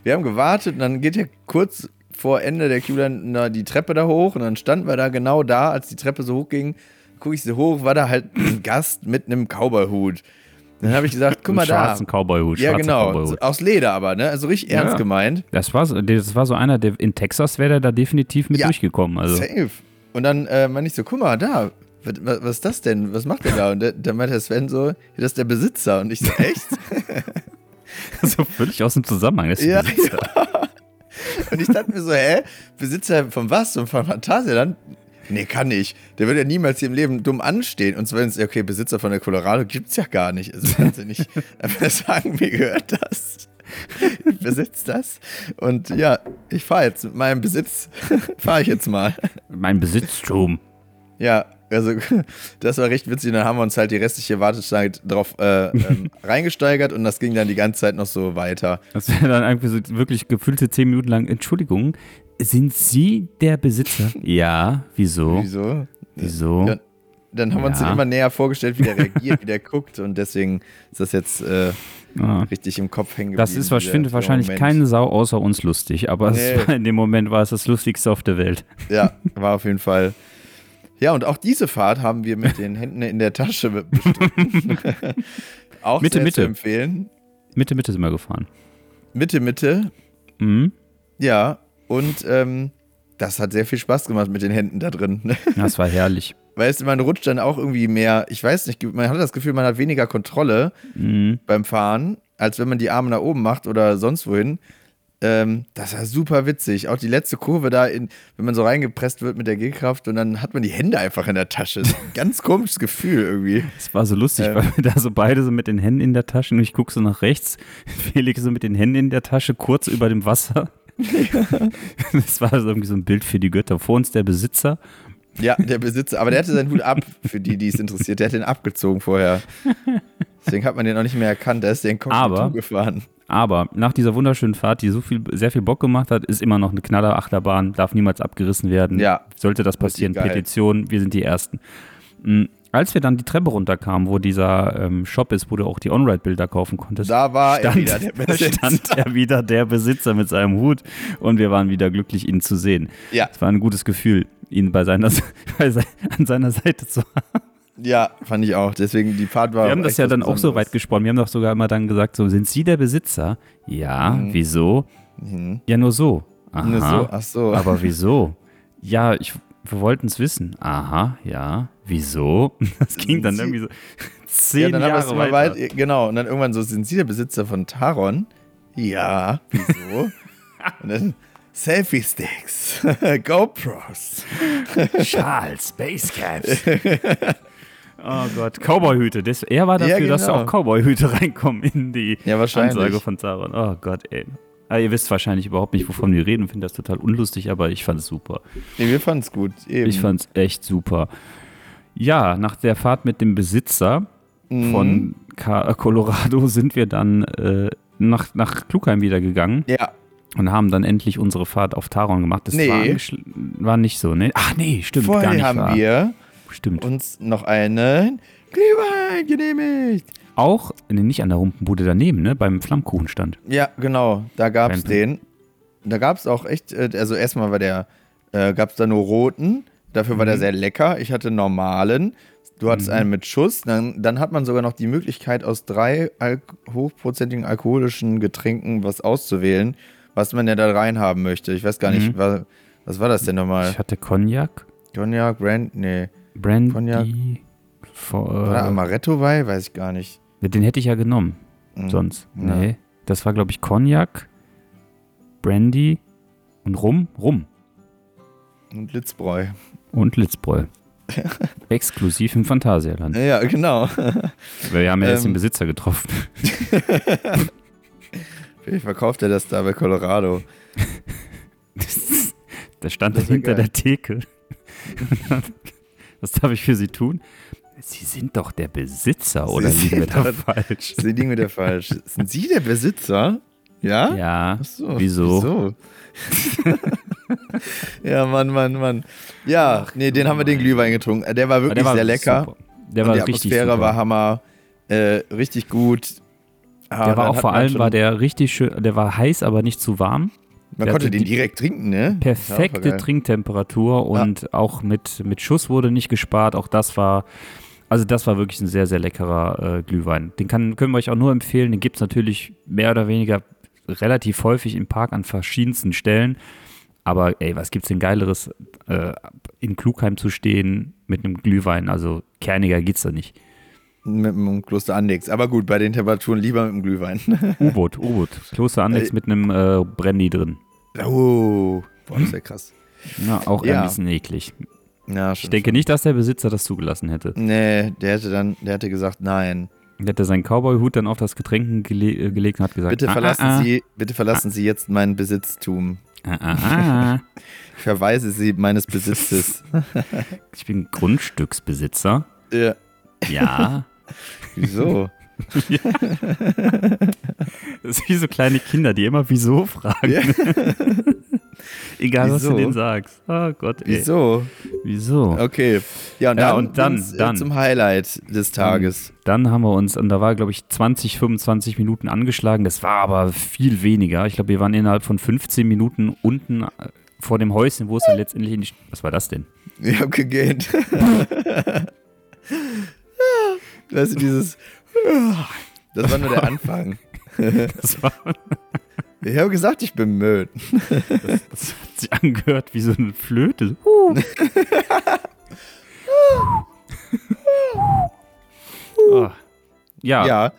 wir haben gewartet und dann geht ja kurz vor Ende der na, die Treppe da hoch und dann standen wir da genau da, als die Treppe so hoch ging, gucke ich so hoch, war da halt ein Gast mit einem Cowboyhut. Dann habe ich gesagt, guck mal da. schwarzen Cowboyhut. Ja, genau. Cowboyhut. Aus Leder aber, ne? Also richtig Ja, ernst gemeint. Das war, so, das war so einer, der in Texas wäre der da definitiv mit Ja, durchgekommen. Also, Safe. Und dann äh, meinte ich so, guck mal, da, was, was ist das denn? Was macht der da? Und dann meinte der Sven so, ja, das ist der Besitzer. Und ich so, echt? [laughs] so völlig aus dem Zusammenhang. Das ist Ja, Besitzer. Und ich dachte mir so, hä? Besitzer von was? Und von Phantasialand? Nee, kann nicht. Der würde ja niemals hier im Leben dumm anstehen. Und ist, okay, Besitzer von der Colorado gibt's ja gar nicht. Also kannst du nicht [laughs] einfach sagen, mir gehört das. [laughs] Ich besitze das. Und ja, ich fahre jetzt mit meinem Besitz, [laughs] fahre ich jetzt mal. Mein Besitztum. Ja, also [laughs] das war recht witzig. Dann haben wir uns halt die restliche Wartezeit drauf äh, ähm, reingesteigert und das ging dann die ganze Zeit noch so weiter. Das wäre dann irgendwie so wirklich gefüllte zehn Minuten lang. Entschuldigung, sind Sie der Besitzer? ja, wieso? Wieso? Wieso? Ja, dann haben wir uns Ja. den immer näher vorgestellt, wie der reagiert, wie der guckt und deswegen ist das jetzt äh, Ah. richtig im Kopf hängen geblieben. Das ist, was ich finde, wahrscheinlich Moment. keine Sau außer uns lustig, aber Nee. war, in dem Moment war es das Lustigste auf der Welt. Ja, [laughs] war auf jeden Fall. Ja, und auch diese Fahrt haben wir mit den Händen in der Tasche bestritten. [laughs] auch Mitte, sehr Mitte. zu empfehlen. Mitte, Mitte sind wir gefahren. Mitte, Mitte. Mhm. Ja, und ähm, das hat sehr viel Spaß gemacht mit den Händen da drin. Das war herrlich. Weißt du, man rutscht dann auch irgendwie mehr, ich weiß nicht, man hat das Gefühl, man hat weniger Kontrolle Mhm. beim Fahren, als wenn man die Arme nach oben macht oder sonst wohin. Ähm, das war super witzig. Auch die letzte Kurve da, in, wenn man so reingepresst wird mit der G-Kraft und dann hat man die Hände einfach in der Tasche. Ganz komisches Gefühl irgendwie. Es war so lustig, Ähm. weil wir da so beide so mit den Händen in der Tasche und ich gucke so nach rechts. [laughs] Felix so mit den Händen in der Tasche, kurz über dem Wasser. [laughs] Das war so irgendwie so ein Bild für die Götter. Vor uns der Besitzer. Ja, der Besitzer, aber der hatte seinen Hut ab, für die, die es interessiert. Der hat den abgezogen vorher. Deswegen hat man den auch nicht mehr erkannt. Der ist den Kognito gefahren. Aber nach dieser wunderschönen Fahrt, die so viel, sehr viel Bock gemacht hat, ist immer noch eine Knaller-Achterbahn, darf niemals abgerissen werden. Ja. Sollte das passieren. Petition, wir sind die Ersten. Mhm. Als wir dann die Treppe runterkamen, wo dieser ähm, Shop ist, wo du auch die On-Ride-Bilder kaufen konntest, Da war er stand, wieder der [laughs] Besitzer. stand er wieder der Besitzer mit seinem Hut und wir waren wieder glücklich, ihn zu sehen. Ja. Es war ein gutes Gefühl, ihn bei seiner, [laughs] bei se an seiner Seite zu haben. Ja, fand ich auch. Deswegen, die Fahrt war Wir haben das ja dann auch so weit gesponnen. Wir haben doch sogar immer dann gesagt, so, sind Sie der Besitzer? Ja, Mhm. wieso? Mhm. Ja, nur so. Aha. Nur so, ach so. Aber wieso? Ja, ich, wir wollten es wissen. Aha, ja. Wieso? [laughs] Das ging dann Sie- irgendwie so ja, zehn es Jahre weiter. weit, genau. Und dann irgendwann so, sind Sie der Besitzer von Taron? Ja, wieso? [laughs] Und dann Selfie-Sticks, [laughs] GoPros. Charles, Basecaps. oh Gott, Cowboyhüte. Er war Ja, dafür, dass da genau. auch Cowboyhüte [laughs] reinkommen in die Ja. Ansage von Zaron. Oh Gott, ey. Ah, ihr wisst wahrscheinlich überhaupt nicht, wovon wir reden. Finde das total unlustig, aber ich fand es super. Nee, wir fanden es gut. Eben. Ich fand es echt super. Ja, nach der Fahrt mit dem Besitzer Mhm. von Colorado sind wir dann äh, nach, nach Klugheim wieder gegangen Ja, und haben dann endlich unsere Fahrt auf Taron gemacht. Das Nee. war, war nicht so, ne? Ach nee, stimmt, gar vorher nicht haben wahr. wir Stimmt. uns noch einen Glühwein genehmigt. Auch, nee, nicht an der Humpenbude daneben, ne? Beim Flammkuchenstand. Ja, genau, da gab es den. Da gab es auch echt, äh, also erstmal war der, äh, gab es da nur roten, dafür war der Mhm. sehr lecker. Ich hatte normalen. Du hattest einen mit Schuss. Dann, dann hat man sogar noch die Möglichkeit, aus drei Al hochprozentigen alkoholischen Getränken was auszuwählen, was man ja da reinhaben möchte. Ich weiß gar nicht, Mhm. was, was war das denn nochmal? Ich hatte Cognac, Cognac, Brand, nee. Brandy, Cognac. War da äh, Amaretto bei? Weiß ich gar nicht. den hätte ich ja genommen, Mhm. sonst. Ja. Nee, das war, glaube ich, Cognac, Brandy und Rum, Rum Und Litzbräu. und Litzbräu. [laughs] Exklusiv im Phantasialand. Ja, genau. Wir haben ja jetzt Ähm. den Besitzer getroffen. [laughs] Vielleicht verkauft er das da bei Colorado. [laughs] Da stand Das er hinter geil. der Theke. [laughs] Was darf ich für Sie tun? Sie sind doch der Besitzer, oder Sie liegen wir da falsch? Sie liegen wieder falsch. [laughs] Sind Sie der Besitzer? Ja? Ja, Ach so, wieso? Wieso? Ja, Mann, Mann, Mann. Ja, nee, den haben wir den Glühwein getrunken. Äh, Der war wirklich Der war sehr lecker. super. Der Und war die richtig Atmosphäre super. war Hammer. Äh, richtig gut. Ah, Der war auch vor allem, war der richtig schön, der war heiß, aber nicht zu warm. Man der konnte den direkt trinken, ne? Ja, Perfekte geil. Trinktemperatur und auch mit, mit Schuss wurde nicht gespart. Auch das war, also das war wirklich ein sehr, sehr leckerer äh, Glühwein. Den kann, können wir euch auch nur empfehlen. Den gibt es natürlich mehr oder weniger relativ häufig im Park an verschiedensten Stellen. Aber ey, was gibt's denn Geileres, äh, in Klugheim zu stehen mit einem Glühwein? Also kerniger geht's da nicht. Mit dem Kloster Andex. Aber gut, bei den Temperaturen lieber mit dem Glühwein. [laughs] U-Boot, U-Boot. Kloster Annex Ey. mit einem äh, Brandy drin. oh, boah, das ist ja krass. Ja, auch Ja. ein bisschen eklig. Ja, Ich denke nicht, dass der Besitzer das zugelassen hätte. Nee, der hätte dann, der hätte gesagt, nein. Der hätte seinen Cowboy-Hut dann auf das Getränk gele äh, gelegt und hat gesagt: Bitte ah, verlassen ah, ah, Sie, bitte verlassen Sie jetzt mein Besitztum. Ah, ah, ah. [laughs] Ich verweise Sie meines Besitzes. [laughs] Ich bin Grundstücksbesitzer. ja, Ja. Wieso? [laughs] Das ist wie so kleine Kinder, die immer wieso fragen. Ja. [laughs] Egal, was du Wieso? denen sagst. Oh Gott, ey. Wieso? Wieso? Okay. Ja, und Ja, dann, und dann- äh, dann. zum Highlight des Tages. Dann haben wir uns, und da war, glaube ich, 20, 25 Minuten angeschlagen. Das war aber viel weniger. Ich glaube, wir waren innerhalb von 15 Minuten unten äh, vor dem Häuschen, wo es dann letztendlich in die. Was war das denn? Ich hab gegähnt. [laughs] weißt du, dieses. [laughs] Das war nur der Anfang. Das, war, Ich habe gesagt, ich bin müde. das hat sich angehört wie so eine Flöte. Oh. Ja, Ja.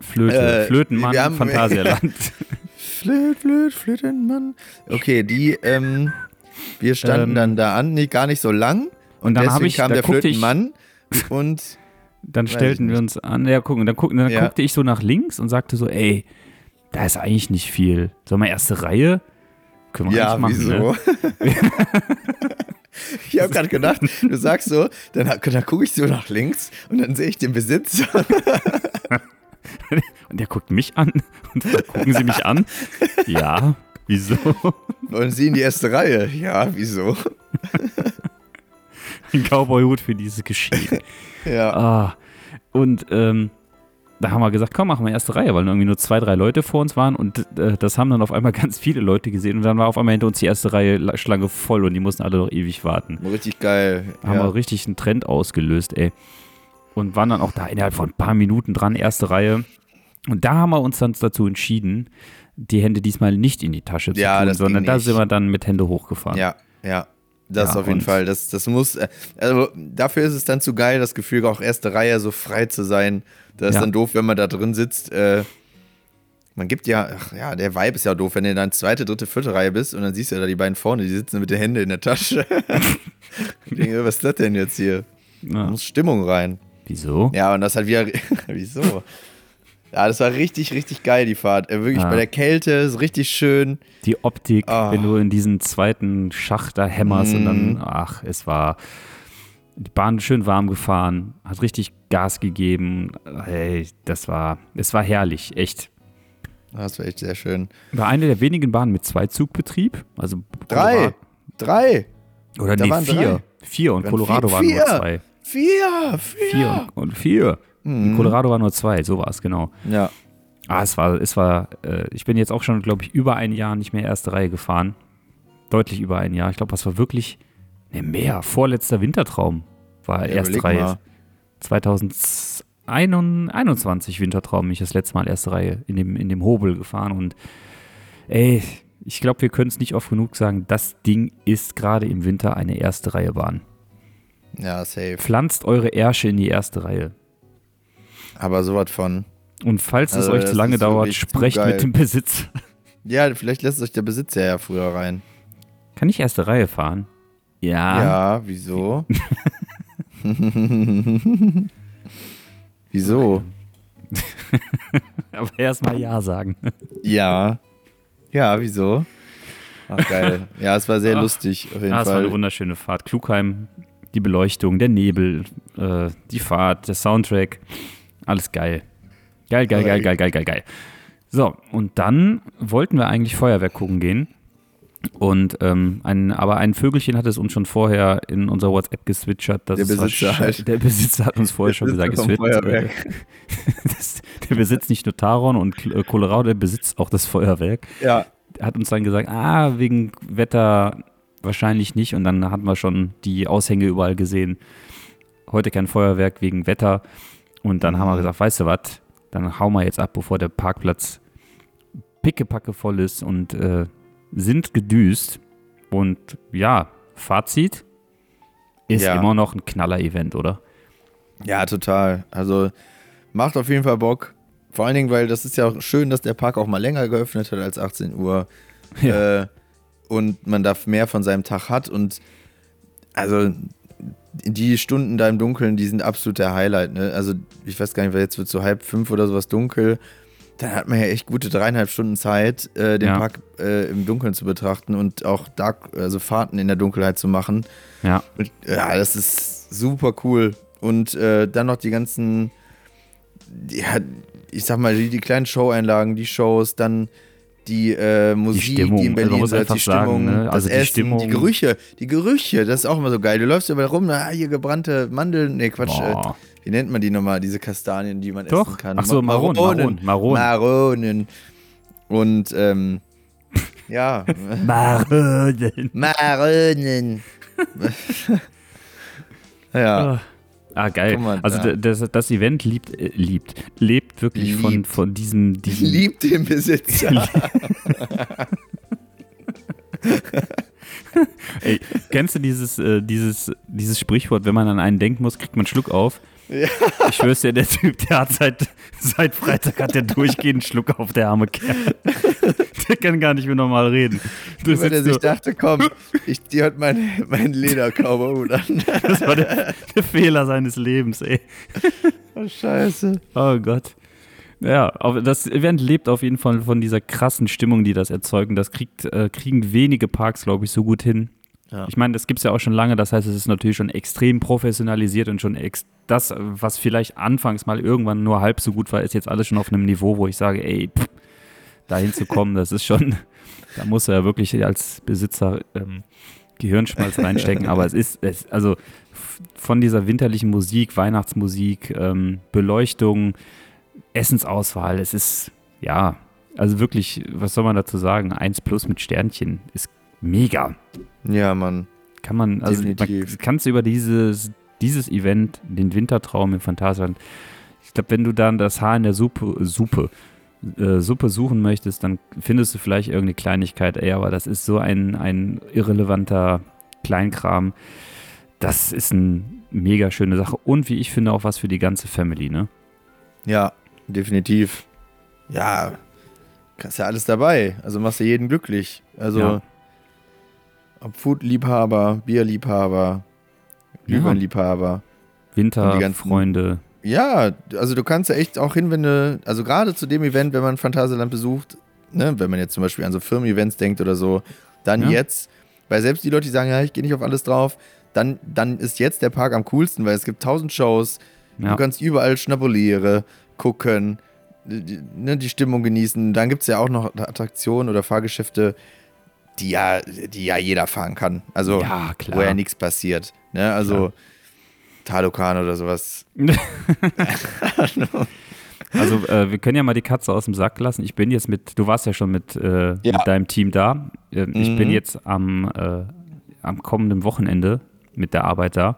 Flöte. Äh, Flötenmann, haben- Phantasialand. [laughs] Flöt, flöt, Flötenmann. Okay, die, ähm, wir standen Ähm, dann da an, nicht, gar nicht so lang. Und dann deswegen ich, kam da der guckte ich, Flötenmann und dann Weiß stellten wir uns an, ja, gucken, dann, guckten, dann Ja. guckte ich so nach links und sagte so, ey, da ist eigentlich nicht viel. Sollen wir erste Reihe? Können wir ja, eigentlich machen, wieso? ne? [laughs] ich habe gerade gedacht, du sagst so, dann, dann gucke ich so nach links und dann sehe ich den Besitzer. [laughs] Und der guckt mich an und dann gucken sie mich an. Ja, wieso? Und sie in die erste Reihe. Ja, wieso? Ein Cowboy-Hut für dieses Geschehen. [laughs] Ja. Ah, und ähm, da haben wir gesagt, komm, machen wir erste Reihe, weil irgendwie nur zwei, drei Leute vor uns waren und äh, das haben dann auf einmal [laughs] ganz viele Leute gesehen und dann war auf einmal hinter uns die erste Reihe La- Schlange voll und die mussten alle noch ewig warten. Richtig geil. Haben ja. wir richtig einen Trend ausgelöst, ey. Und waren dann auch da innerhalb von ein paar Minuten dran, erste Reihe. Und da haben wir uns dann dazu entschieden, die Hände diesmal nicht in die Tasche zu Ja, tun, sondern da sind wir dann mit Hände hochgefahren. Ja, ja. Das Ja, auf jeden Fall. Das, das muss, äh, also dafür ist es dann zu geil, das Gefühl, auch erste Reihe so frei zu sein. Das ist Ja. dann doof, wenn man da drin sitzt. Äh, man gibt ja, ach ja, der Vibe ist ja doof, wenn du dann zweite, dritte, vierte Reihe bist und dann siehst du ja da die beiden vorne, die sitzen mit den Händen in der Tasche. [laughs] ich denke, was ist das denn jetzt hier? Da muss Stimmung rein. Wieso? Ja, und das hat wieder. [laughs] Wieso? Ja, das war richtig, richtig geil, die Fahrt. Äh, wirklich Ja. bei der Kälte, ist richtig schön. Die Optik, Ah. wenn du in diesen zweiten Schacht da hämmerst und dann, Mhm. ach, es war die Bahn schön warm gefahren, hat richtig Gas gegeben. Hey, das war, es war herrlich, echt. Das war echt sehr schön. War eine der wenigen Bahnen mit Zweizugbetrieb. Also Drei! Drei! Oder Da nee, waren vier. drei. Vier und Colorado waren nur zwei. Vier! Vier! Vier und, und vier. In Colorado waren nur zwei, so war es, genau. Ja. Ah, es war, es war, äh, ich bin jetzt auch schon, glaube ich, über ein Jahr nicht mehr erste Reihe gefahren. Deutlich über ein Jahr. Ich glaube, das war wirklich, ne, mehr. Vorletzter Wintertraum war Ja, erste Reihe. mal. 2021 Wintertraum bin ich das letzte Mal erste Reihe in dem, in dem Hobel gefahren und ey, ich glaube, wir können es nicht oft genug sagen, das Ding ist gerade im Winter eine erste Reihe Bahn. Ja, safe. Pflanzt eure Ärsche in die erste Reihe. Aber sowas von. Und falls es Also, euch das zu lange dauert, sprecht mit dem Besitzer. [laughs] Ja, vielleicht lässt euch der Besitzer ja früher rein. Kann ich erste Reihe fahren? Ja. Ja, wieso? [laughs] wieso? [laughs] Aber erstmal Ja sagen. Ja. Ja, wieso? Ach, geil. Ja, es war sehr Ach. lustig, auf jeden Ah, es war eine Fall. wunderschöne Fahrt. Klugheim, die Beleuchtung, der Nebel, äh, die Fahrt, der Soundtrack. Alles geil. Geil, geil, geil, geil, geil, geil, geil. So, und dann wollten wir eigentlich Feuerwerk gucken gehen. Und ähm, ein, aber ein Vögelchen hat es uns schon vorher in unser WhatsApp geswitchert. dass Der es Besitzer halt. Der Besitzer hat uns [laughs] vorher schon gesagt, wird. Äh, [laughs] der besitzt nicht nur Taron und äh, Colorado, der besitzt auch das Feuerwerk. Ja, Er hat uns dann gesagt, ah, wegen Wetter wahrscheinlich nicht. Und dann hatten wir schon die Aushänge überall gesehen. Heute kein Feuerwerk wegen Wetter. Und dann haben wir gesagt, weißt du was, dann hauen wir jetzt ab, bevor der Parkplatz pickepacke voll ist und äh, sind gedüst. Und ja, Fazit ist Ja. immer noch ein Knaller-Event, oder? Ja, total. Also macht auf jeden Fall Bock. Vor allen Dingen, weil das ist ja auch schön, dass der Park auch mal länger geöffnet hat als 18 Uhr. Ja. Äh, und man da mehr von seinem Tag hat. Und also die Stunden da im Dunkeln, die sind absolut der Highlight. Ne? Also ich weiß gar nicht, weil jetzt wird so halb fünf oder sowas dunkel. Dann hat man ja echt gute dreieinhalb Stunden Zeit, äh, den Ja. Park äh, im Dunkeln zu betrachten und auch Dark, also Fahrten in der Dunkelheit zu machen. Ja. Und, ja, das ist super cool. Und äh, dann noch die ganzen, ja, ich sag mal, die, die kleinen Show-Einlagen, die Shows, dann die äh, Musik, die, Stimmung, in also man Berlin muss so, einfach die Stimmung, sagen, ne? das Also die Essen, Stimmung- die Gerüche, die Gerüche, das ist auch immer so geil. Du läufst überall rum, ah, hier gebrannte Mandeln, nee, Quatsch, äh, wie nennt man die nochmal, diese Kastanien, die man Doch. essen kann? Ach so, Ma- Maronen, Maronen, Maronen. Maronen. Und, ähm, ja, [laughs] Maronen. Maronen. [laughs] ja. Ah, geil. Mal also d- das, das Event liebt, äh, liebt, lebt wirklich von, Liebt. von diesem, diesem [laughs] Liebt den Besitzer. [laughs] Ey, kennst du dieses, äh, dieses, dieses Sprichwort, wenn man an einen denken muss, kriegt man einen Schluck auf? Ja. Ich schwör's dir, der Typ, der hat seit, seit Freitag hat der durchgehend Schluck auf, der arme Kerl. [laughs] Der kann gar nicht mehr normal reden. Du Weil er sich dachte, komm, ich die hat mein, mein Ledercowboy an. [laughs] das war der, der Fehler seines Lebens, ey. Oh, scheiße. Oh Gott. Ja, das Event lebt auf jeden Fall von dieser krassen Stimmung, die das erzeugt. Und das kriegt, äh, kriegen wenige Parks, glaube ich, so gut hin. Ja. Ich meine, das gibt es ja auch schon lange, das heißt, es ist natürlich schon extrem professionalisiert und schon ex das, was vielleicht anfangs mal irgendwann nur halb so gut war, ist jetzt alles schon auf einem Niveau, wo ich sage, ey, pff, dahin zu kommen, das ist schon, [laughs] da muss er ja wirklich als Besitzer ähm, Gehirnschmalz reinstecken, aber es ist, es, also von dieser winterlichen Musik, Weihnachtsmusik, ähm, Beleuchtung, Essensauswahl, es ist, ja, also wirklich, was soll man dazu sagen? Eins plus mit Sternchen ist mega. Ja, Mann. Kann man, also man, kannst du über dieses, dieses Event, den Wintertraum im Phantasialand, ich glaube, wenn du dann das Haar in der Suppe, Suppe, äh, Suppe suchen möchtest, dann findest du vielleicht irgendeine Kleinigkeit, ey, aber das ist so ein, ein irrelevanter Kleinkram. Das ist eine mega schöne Sache und wie ich finde auch was für die ganze Family, ne? Ja, definitiv. Ja, hast ja alles dabei. Also machst du jeden glücklich. Also, Ja. ob Food-Liebhaber, Bierliebhaber, Glühweinliebhaber. Winterfreunde. Ja, also du kannst ja echt auch hin, wenn du, also gerade zu dem Event, wenn man Phantasialand besucht, ne, wenn man jetzt zum Beispiel an so Firmen-Events denkt oder so, dann Ja. jetzt, weil selbst die Leute, die sagen, ja, ich gehe nicht auf alles drauf, dann, dann ist jetzt der Park am coolsten, weil es gibt tausend Shows, Ja. du kannst überall Schnabuliere gucken, die, ne, die Stimmung genießen. Dann gibt es ja auch noch Attraktionen oder Fahrgeschäfte, die ja, die ja jeder fahren kann. Also, Ja, klar. wo ja nichts passiert. Ne? Also, Talokan oder sowas. [laughs] Also äh, wir können ja mal die Katze aus dem Sack lassen. Ich bin jetzt mit, du warst ja schon mit, äh, Ja. mit deinem Team da. Äh, Ich Mhm. bin jetzt am, äh, am kommenden Wochenende mit der Arbeit da.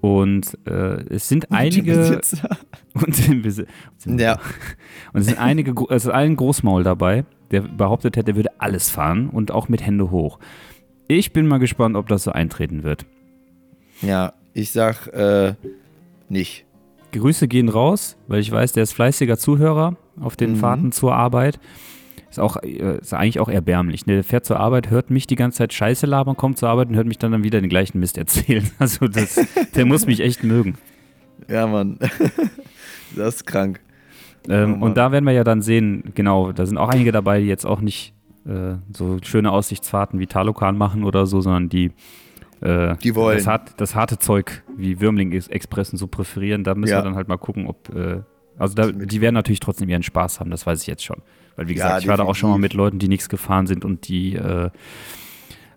Und äh, es sind [laughs] einige Besitzer. [laughs] und, Besi- Ja. und es sind einige, es ist ein Großmaul dabei, der behauptet hätte, er würde alles fahren und auch mit Hände hoch. Ich bin mal gespannt, ob das so eintreten wird. Ja, ich sag äh, nicht. Grüße gehen raus, weil ich weiß, der ist fleißiger Zuhörer auf den Mhm. Fahrten zur Arbeit. Ist auch äh, ist eigentlich auch erbärmlich. Ne? Der fährt zur Arbeit, hört mich die ganze Zeit Scheiße labern, kommt zur Arbeit und hört mich dann, dann wieder den gleichen Mist erzählen. [laughs] Also das, der muss mich echt mögen. Ja, Mann. [laughs] das ist krank. Ähm, Oh und da werden wir ja dann sehen, genau, da sind auch einige dabei, die jetzt auch nicht äh, so schöne Aussichtsfahrten wie Talokan machen oder so, sondern die äh, Die wollen. Das, hart, das harte Zeug wie Würmling Expressen so präferieren. Da müssen Ja. wir dann halt mal gucken, ob, äh, Also da, die werden natürlich trotzdem ihren Spaß haben, das weiß ich jetzt schon. Weil wie Ja, gesagt, ich war da auch schon mal mit. Leuten, die nichts gefahren sind und die äh,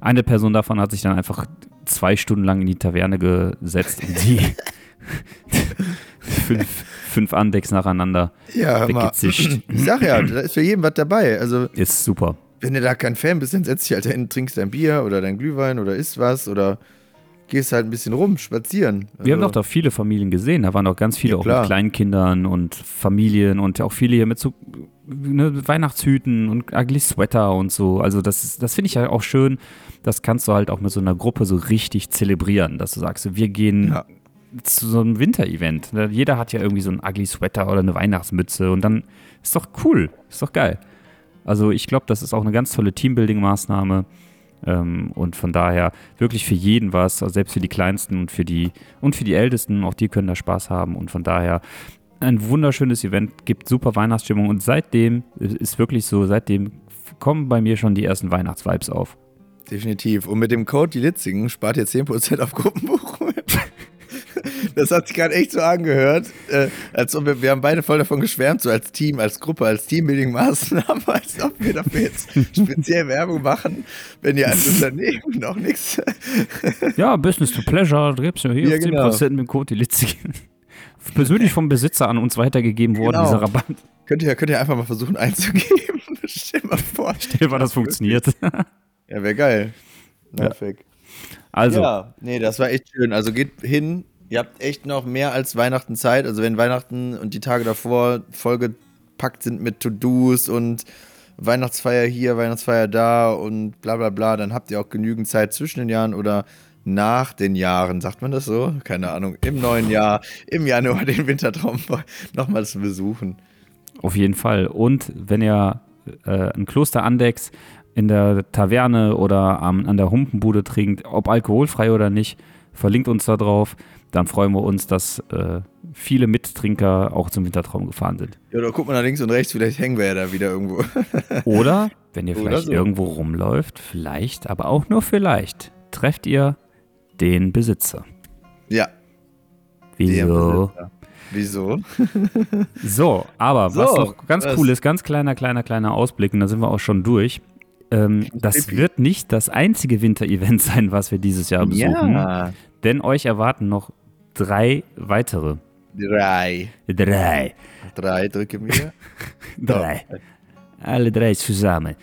eine Person davon hat sich dann einfach zwei Stunden lang in die Taverne gesetzt und die [laughs] fünf, fünf Andecks nacheinander Ja, weggezischt. Ich sag ja, da ist für jeden was dabei. Also, Ist super. Wenn du da kein Fan bist, dann setz dich halt hin, trinkst dein Bier oder dein Glühwein oder isst was oder gehst halt ein bisschen rum, spazieren. Wir haben Also, doch da viele Familien gesehen. Da waren auch ganz viele Ja, auch mit Kleinkindern und Familien und auch viele hier mit so ne, Weihnachtshüten und ugly Sweater und so. Also das, ist- das finde ich ja auch schön. Das kannst du halt auch mit so einer Gruppe so richtig zelebrieren, dass du sagst, wir gehen Ja. zu so einem Winterevent. Ne, Jeder hat ja irgendwie so einen ugly Sweater oder eine Weihnachtsmütze und dann ist doch cool, ist doch geil. Also ich glaube, das ist auch eine ganz tolle Teambuilding-Maßnahme. Ähm, und von daher wirklich für jeden was, also selbst für die Kleinsten und für die und für die Ältesten, auch die können da Spaß haben. Und von daher ein wunderschönes Event, gibt super Weihnachtsstimmung und seitdem ist wirklich so, seitdem kommen bei mir schon die ersten Weihnachtsvibes auf. Definitiv. Und mit dem Code die Litzigen spart ihr 10% auf Gruppenbuchungen. Das hat sich gerade echt so angehört. Äh, als ob wir, wir haben beide voll davon geschwärmt, so als Team, als Gruppe, als Teambuilding-Maßnahme, [laughs] als ob wir dafür jetzt speziell Werbung machen, wenn ihr als Unternehmen [laughs] noch nichts. [laughs] Ja, Business to Pleasure, da gibt es ja hier Ja, genau. 10% mit dem Code die Litzigen. Persönlich vom Besitzer an uns weitergegeben worden, Genau. dieser Rabatt. Könnt ihr, könnt ihr einfach mal versuchen einzugeben. Stell mal vor. Stell mal, das funktioniert. Ja, wäre geil. Ja. Perfekt. Also, Ja, nee, das war echt schön. Also geht hin. Ihr habt echt noch mehr als Weihnachten Zeit. Also wenn Weihnachten und die Tage davor vollgepackt sind mit To-Dos und Weihnachtsfeier hier, Weihnachtsfeier da und bla bla bla, dann habt ihr auch genügend Zeit zwischen den Jahren oder nach den Jahren, sagt man das so? Keine Ahnung, im neuen Jahr, im Januar den Wintertraum [laughs] nochmal zu besuchen. Auf jeden Fall. Und wenn ihr äh, ein Kloster Andex in der Taverne oder am, an der Humpenbude trinkt, ob alkoholfrei oder nicht, verlinkt uns da drauf. Dann freuen wir uns, dass äh, viele Mittrinker auch zum Wintertraum gefahren sind. Ja, oder guck mal nach links und rechts, vielleicht hängen wir ja da wieder irgendwo. [laughs] Oder, wenn ihr vielleicht so. irgendwo rumläuft, vielleicht, aber auch nur vielleicht, trefft ihr den Besitzer. ja. Wieso? Besitzer. Wieso? So, aber was So, noch ganz was? cool ist, ganz kleiner, kleiner, kleiner Ausblick, und da sind wir auch schon durch. Ähm, das wird nicht das einzige Winter-Event [laughs] sein, was wir dieses Jahr besuchen, Ja. denn euch erwarten noch drei weitere. Drei. Drei. Drei, drücke mir. [laughs] Drei. Alle drei zusammen.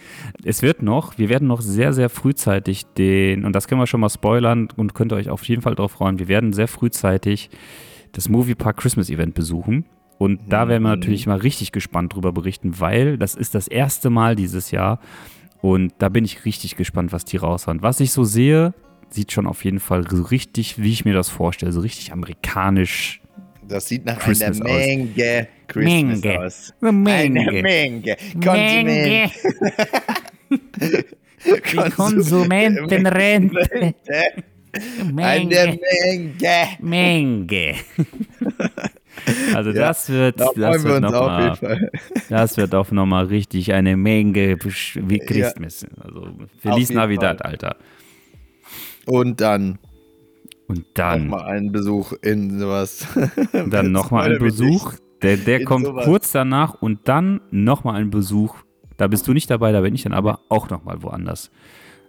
Es wird noch, wir werden noch sehr, sehr frühzeitig den, und das können wir schon mal spoilern und könnt ihr euch auf jeden Fall drauf freuen, wir werden sehr frühzeitig das Moviepark Christmas Event besuchen. Und da werden wir natürlich mal richtig gespannt drüber berichten, weil das ist das erste Mal dieses Jahr. Und da bin ich richtig gespannt, was die raushauen. Was ich so sehe, sieht schon auf jeden Fall so richtig, wie ich mir das vorstelle, so richtig amerikanisch. Das sieht nach Christmas einer aus. Menge Christmas Menge. aus. Eine Eine Menge. Menge. [laughs] Die Konsumentenrente. Eine Menge. Menge. [laughs] Also Ja, das wird, Da das wir wird uns auf jeden nochmal, Fall. das wird auf nochmal richtig eine Menge wie Ja. Christmas. Also Feliz Navidad, Fall. Alter. Und dann Und dann nochmal einen Besuch in sowas. [laughs] dann nochmal ein Spoiler mich Besuch. Der, der kommt sowas. kurz danach und dann nochmal ein Besuch. Da bist du nicht dabei, da bin ich dann aber auch nochmal woanders.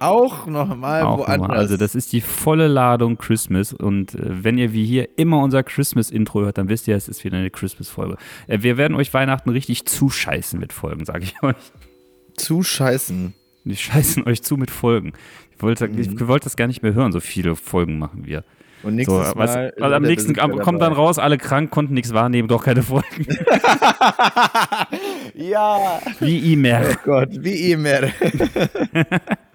Auch nochmal woanders. nochmal. Also das ist die volle Ladung Christmas. Und äh, wenn ihr wie hier immer unser Christmas-Intro hört, dann wisst ihr, es ist wieder eine Christmas-Folge. Äh, wir werden euch Weihnachten richtig zuscheißen mit Folgen, sage ich [laughs] euch. Zu scheißen. Wir scheißen euch zu mit Folgen. Ich wollte, Mhm. ich wollte das gar nicht mehr hören, so viele Folgen machen wir. Und So, nächstes was, Mal. also am nächsten Besitzer kommt dann raus, alle krank, konnten nichts wahrnehmen, doch keine Folgen. [laughs] Ja. Wie E-Mail. Oh Gott, wie E-Mail. [laughs]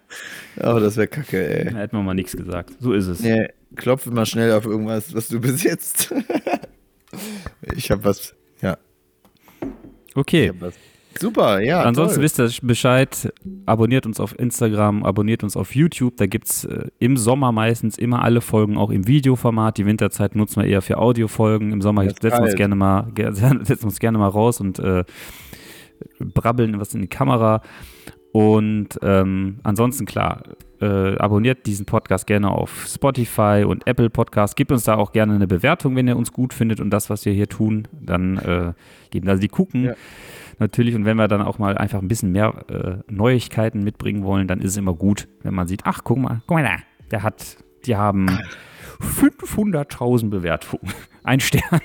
oh, das wäre kacke, ey. Da hätten wir mal nichts gesagt. So ist es. Nee, klopfe mal schnell auf irgendwas, was du [laughs] besitzt. ich hab was. Ja, Okay. was. Super, ja. Ansonsten toll. wisst ihr Bescheid. Abonniert uns auf Instagram, abonniert uns auf YouTube. Da gibt es äh, im Sommer meistens immer alle Folgen auch im Videoformat. Die Winterzeit nutzen wir eher für Audiofolgen. Im Sommer setzen wir uns gerne mal, [laughs] setzen uns gerne mal raus und äh, brabbeln was in die Kamera. Und ähm, ansonsten, klar, äh, abonniert diesen Podcast gerne auf Spotify und Apple Podcast. Gebt uns da auch gerne eine Bewertung, wenn ihr uns gut findet und das, was wir hier tun. Dann äh, geben also die gucken. Ja. Natürlich, und wenn wir dann auch mal einfach ein bisschen mehr äh, Neuigkeiten mitbringen wollen, dann ist es immer gut, wenn man sieht, ach, guck mal, guck mal da, der hat, die haben 500.000 Bewertungen. Ein Stern.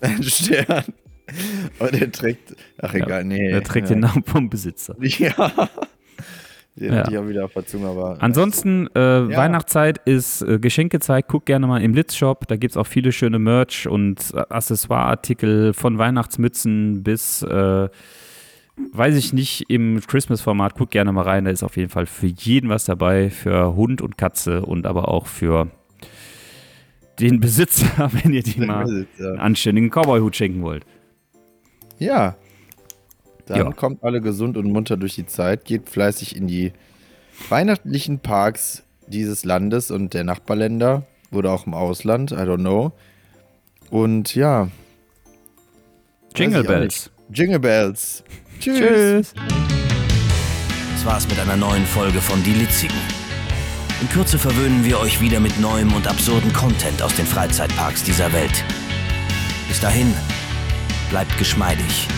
Ein Stern. [laughs] Und der trägt. Ach egal, nee. Der trägt ja. den Namen vom Besitzer. [laughs] Ja. Den Ja. ich auch wieder Zunge, aber. Ansonsten, äh, Weihnachtszeit ist äh, Geschenkezeit. Guckt gerne mal im Litz-Shop. Da gibt es auch viele schöne Merch und Accessoire-Artikel von Weihnachtsmützen bis, äh, weiß ich nicht, im Christmas-Format. Guckt gerne mal rein. Da ist auf jeden Fall für jeden was dabei. Für Hund und Katze und aber auch für den Besitzer, [laughs] wenn ihr die mal einen Ja. anständigen Cowboy-Hut schenken wollt. Ja. Dann Ja. kommt alle gesund und munter durch die Zeit, geht fleißig in die weihnachtlichen Parks dieses Landes und der Nachbarländer oder auch im Ausland, I don't know. Und ja, Jingle Bells. Jingle Bells. Tschüss. Tschüss. Das war's mit einer neuen Folge von Die Litzigen. In Kürze verwöhnen wir euch wieder mit neuem und absurden Content aus den Freizeitparks dieser Welt. Bis dahin, bleibt geschmeidig